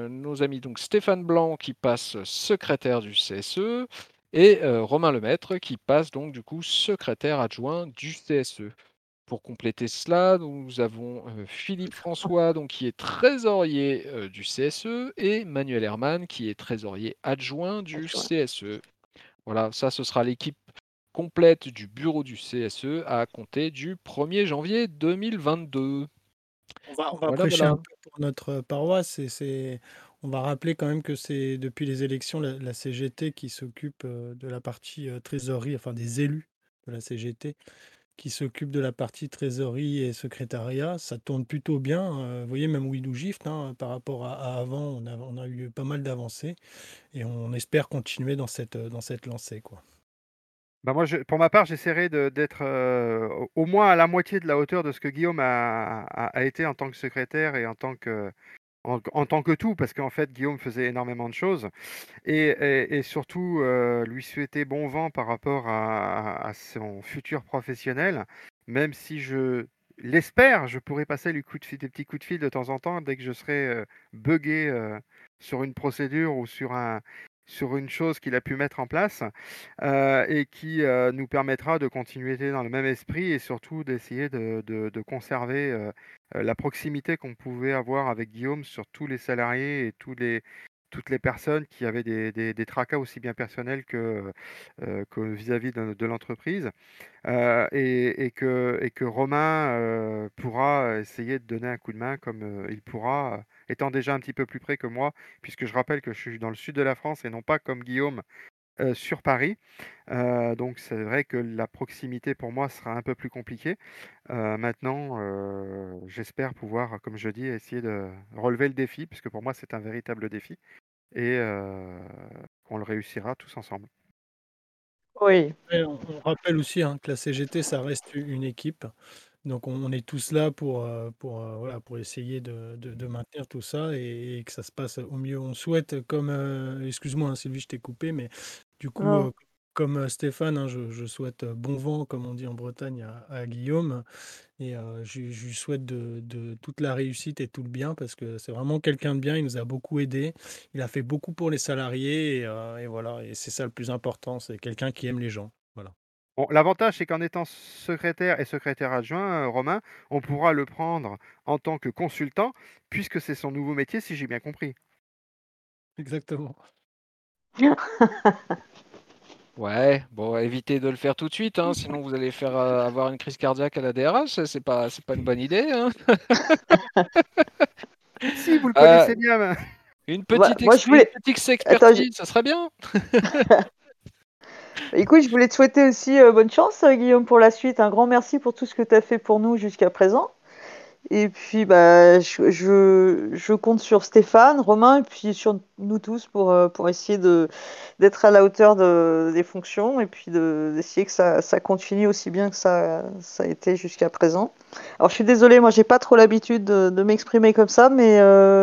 nos amis donc Stéphane Blanc qui passe secrétaire du CSE et Romain Lemaître qui passe donc du coup secrétaire adjoint du CSE. Pour compléter cela, nous avons Philippe François donc, qui est trésorier du CSE et Manuel Hermann qui est trésorier adjoint du CSE. Voilà, ça ce sera l'équipe complète du bureau du CSE à compter du 1er janvier 2022. On va, on un peu pour notre paroisse. C'est on va rappeler quand même que c'est depuis les élections la, CGT qui s'occupe euh, de la partie euh, trésorerie, enfin des élus de la CGT qui s'occupe de la partie trésorerie et secrétariat. Ça tourne plutôt bien. Euh, vous voyez, même Widou Gift, hein, par rapport à, avant, on a, eu pas mal d'avancées et on espère continuer dans cette, dans cette lancée. Quoi. Bah moi, pour ma part, j'essaierai d'être au moins à la moitié de la hauteur de ce que Guillaume a été en tant que secrétaire et en tant que, en, tant que tout, parce qu'en fait, Guillaume faisait énormément de choses. Et, surtout, euh, lui souhaiter bon vent par rapport à, son futur professionnel, même si je l'espère, je pourrais passer lui coup de fil, des petits coups de fil de temps en temps dès que je serai euh, buggé euh, sur une procédure ou sur un, sur une chose qu'il a pu mettre en place et qui nous permettra de continuer dans le même esprit et surtout d'essayer de, conserver la proximité qu'on pouvait avoir avec Guillaume sur tous les salariés et tous les, toutes les personnes qui avaient des, des, tracas aussi bien personnels que, vis-à-vis de, l'entreprise. et, et, que, et que Romain pourra essayer de donner un coup de main comme il pourra étant déjà un petit peu plus près que moi, puisque je rappelle que je suis dans le sud de la France et non pas comme Guillaume sur Paris. donc c'est vrai que la proximité pour moi sera un peu plus compliquée. maintenant, j'espère pouvoir, comme je dis, essayer de relever le défi, puisque pour moi c'est un véritable défi, et qu'on le réussira tous ensemble. Oui. on, rappelle aussi hein, que la CGT, ça reste une équipe. Donc on, est tous là pour, pour, voilà, pour essayer de, de- maintenir tout ça et, que ça se passe au mieux. On souhaite, comme, euh, excuse-moi hein, Sylvie, je t'ai coupé, mais du coup, comme Stéphane, hein, je, souhaite bon vent, comme on dit en Bretagne, à, Guillaume. Et je, lui souhaite de, de toute la réussite et tout le bien parce que c'est vraiment quelqu'un de bien. Il nous a beaucoup aidé. Il a fait beaucoup pour les salariés et, et voilà. Et c'est ça le plus important. C'est quelqu'un qui aime les gens. Voilà. Bon, l'avantage, c'est qu'en étant secrétaire et secrétaire adjoint, euh, Romain, on pourra le prendre en tant que consultant, puisque c'est son nouveau métier, si j'ai bien compris. Exactement. Ouais, bon, évitez de le faire tout de suite, hein, sinon vous allez faire euh, avoir une crise cardiaque à la DRH, c'est pas, c'est pas une bonne idée. Hein. si, vous le connaissez euh, bien. Une petite, expertise, ça serait bien. Écoute, je voulais te souhaiter aussi euh, bonne chance, Guillaume, pour la suite. Un grand merci pour tout ce que tu as fait pour nous jusqu'à présent. Et puis, bah, je, je, compte sur Stéphane, Romain, et puis sur nous tous pour, euh, pour essayer d'être à la hauteur de, des fonctions et puis d'essayer que ça, ça, continue aussi bien que ça, ça a été jusqu'à présent. Alors, je suis désolée, moi, j'ai pas trop l'habitude de, m'exprimer comme ça, mais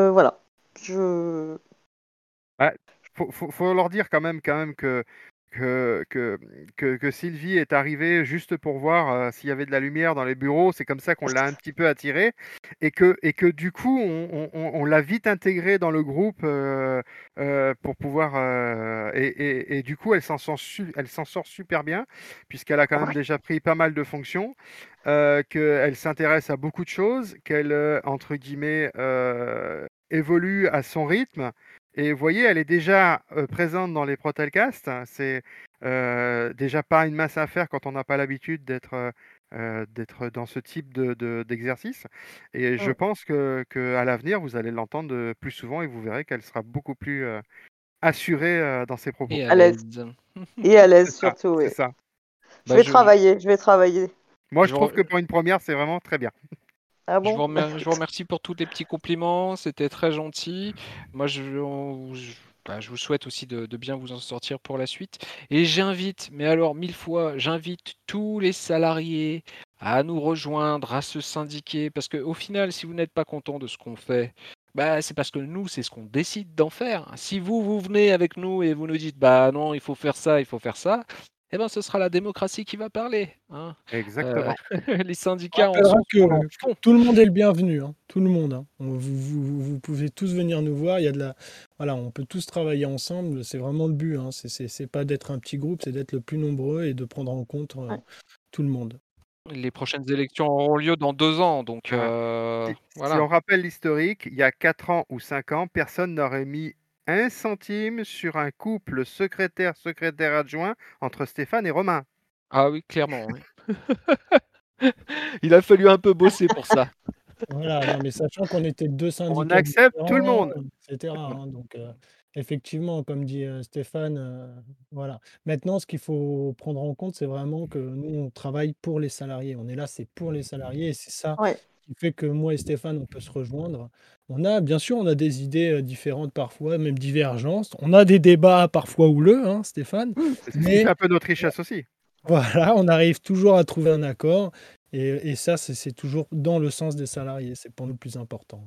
voilà. Je. Faut, faut, leur dire quand même, quand même que que, que, que, Sylvie est arrivée juste pour voir euh, s'il y avait de la lumière dans les bureaux. C'est comme ça qu'on l'a un petit peu attirée. Et que, et que du coup, on, on, l'a vite intégrée dans le groupe euh, euh, pour pouvoir. Et, et, et, du coup, elle s'en sort, sort, super bien, puisqu'elle a quand même déjà pris pas mal de fonctions, qu'elle s'intéresse à beaucoup de choses, qu'elle, entre guillemets, évolue à son rythme et vous voyez, elle est déjà présente dans les Protelcasts. C'est déjà pas une masse à faire quand on n'a pas l'habitude d'être d'être dans ce type d'exercice. De, et je pense que, à l'avenir, vous allez l'entendre plus souvent et vous verrez qu'elle sera beaucoup plus assurée dans ses propos. Et à l'aise. Et à l'aise surtout, oui. ça. Je bah, vais travailler, je vais travailler. Moi, je, trouve que pour une première, c'est vraiment très bien. Ah je, vous remercie, pour tous les petits compliments, c'était très gentil. Moi, je, bah, je, vous souhaite aussi de, bien vous en sortir pour la suite. Et j'invite, mais alors mille fois, j'invite tous les salariés à nous rejoindre, à se syndiquer, parce qu'au final, si vous n'êtes pas content de ce qu'on fait, bah, c'est parce que nous, c'est ce qu'on décide d'en faire. Si vous, vous venez avec nous et vous nous dites, bah non, il faut faire ça, il faut faire ça, eh ben, ce sera la démocratie qui va parler. Hein. Exactement. Euh, les syndicats ont que tout le monde est le bienvenu, hein. tout le monde. Hein. vous, vous, vous, pouvez tous venir nous voir. Il y a de la, voilà, on peut tous travailler ensemble. C'est vraiment le but. Hein. C'est pas d'être un petit groupe, c'est d'être le plus nombreux et de prendre en compte euh, tout le monde. Les prochaines élections auront lieu dans deux ans, donc euh, si, voilà. si on rappelle l'historique, il y a quatre ans ou cinq ans, personne n'aurait mis un centime sur un couple secrétaire-secrétaire adjoint entre Stéphane et Romain. Ah oui, clairement. Il a fallu un peu bosser pour ça. Voilà, mais sachant qu'on était deux syndicats. On accepte tout le monde. Etc. Hein, donc, euh, effectivement, comme dit euh, Stéphane, euh, voilà. Maintenant, ce qu'il faut prendre en compte, c'est vraiment que nous, on travaille pour les salariés. On est là, c'est pour les salariés. Et c'est ça qui fait que moi et Stéphane, on peut se rejoindre. On a, bien sûr, on a des idées différentes parfois, même divergences. On a des débats parfois houleux, hein, Stéphane. C'est un peu notre richesse aussi. Voilà, on arrive toujours à trouver un accord. Et, et ça, c'est toujours dans le sens des salariés. C'est pour nous le plus important.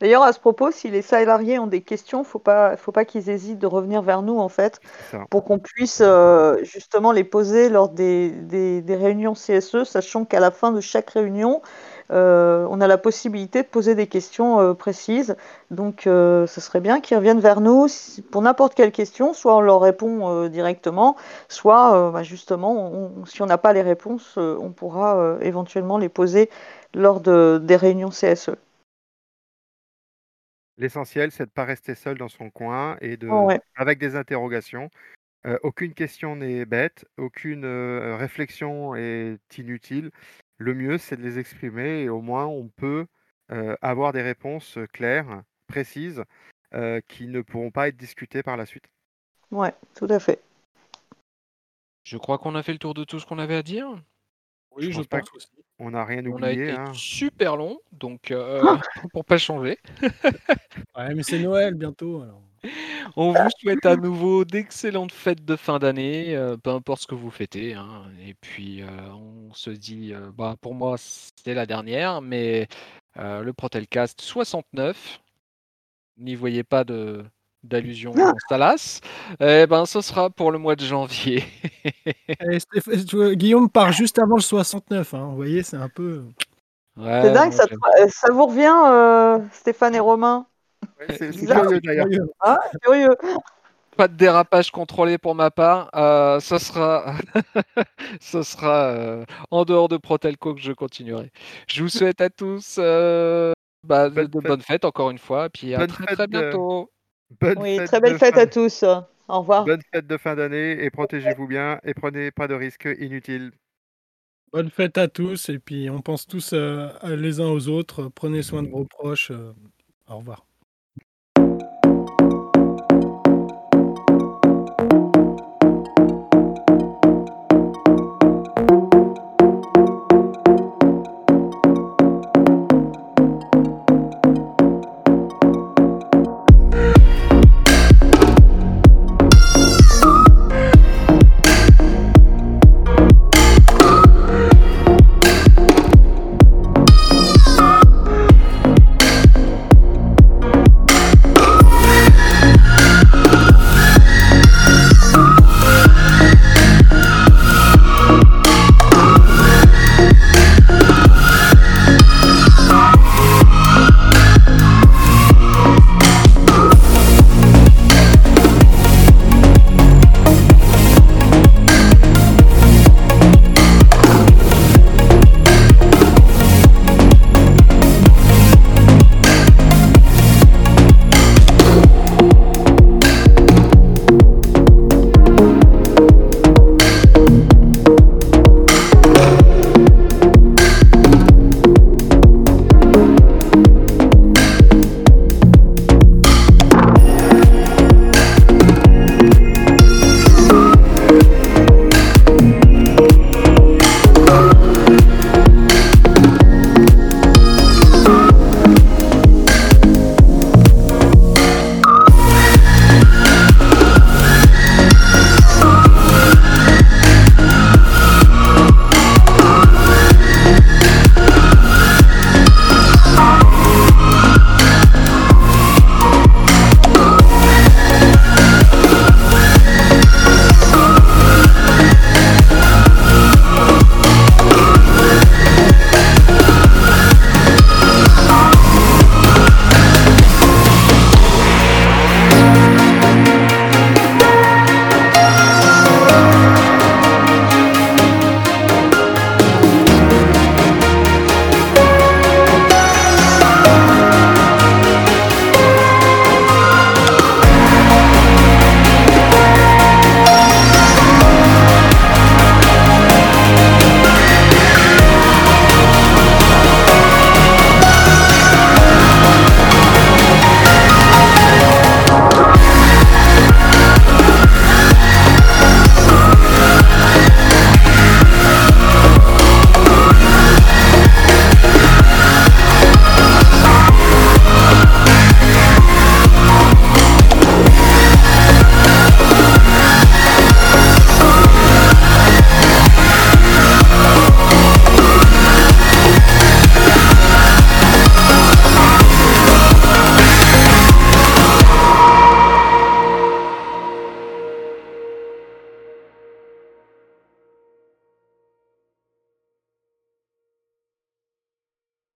D'ailleurs, à ce propos, si les salariés ont des questions, faut pas, faut pas qu'ils hésitent de revenir vers nous en fait, pour qu'on puisse euh, justement les poser lors des, des, réunions CSE, sachant qu'à la fin de chaque réunion, euh, on a la possibilité de poser des questions euh, précises. Donc, ce serait bien qu'ils reviennent vers nous pour n'importe quelle question, soit on leur répond directement, soit bah, justement, si on n'a pas les réponses, on pourra éventuellement les poser lors de, des réunions CSE. L'essentiel, c'est de ne pas rester seul dans son coin et de, avec des interrogations. aucune question n'est bête, aucune réflexion est inutile. Le mieux, c'est de les exprimer et au moins on peut avoir des réponses claires, précises, qui ne pourront pas être discutés par la suite. Ouais, tout à fait. Je crois qu'on a fait le tour de tout ce qu'on avait à dire. Oui, je, pense, aussi. On n'a rien oublié. On a été hein. super long, donc euh, pour pas changer. ouais, mais c'est Noël bientôt. Alors. On vous souhaite à nouveau d'excellentes fêtes de fin d'année, euh, peu importe ce que vous fêtez. Hein. Et puis, euh, on se dit, euh, bah, pour moi, c'est la dernière, mais le Protelcast 69, n'y voyez pas de d'allusion dans Stalas, eh ben, ce sera pour le mois de janvier. Eh, Guillaume part juste avant le 69, hein. vous voyez, c'est un peu... c'est dingue, ça, ça, vous revient, Stéphane et Romain? C'est curieux d'ailleurs. Ah, curieux. Pas de dérapage contrôlé pour ma part. Euh, ce sera, ce sera euh, en dehors de Protelco que je continuerai. Je vous souhaite à tous euh, bah, de, bonnes fêtes encore une fois, et puis à très très bientôt. Oui, très belle fête à tous. Au revoir. Bonne fête de fin d'année et protégez-vous bien et prenez pas de risques inutiles. Bonne fête à tous et puis on pense tous les uns aux autres. Prenez soin de vos proches. au revoir.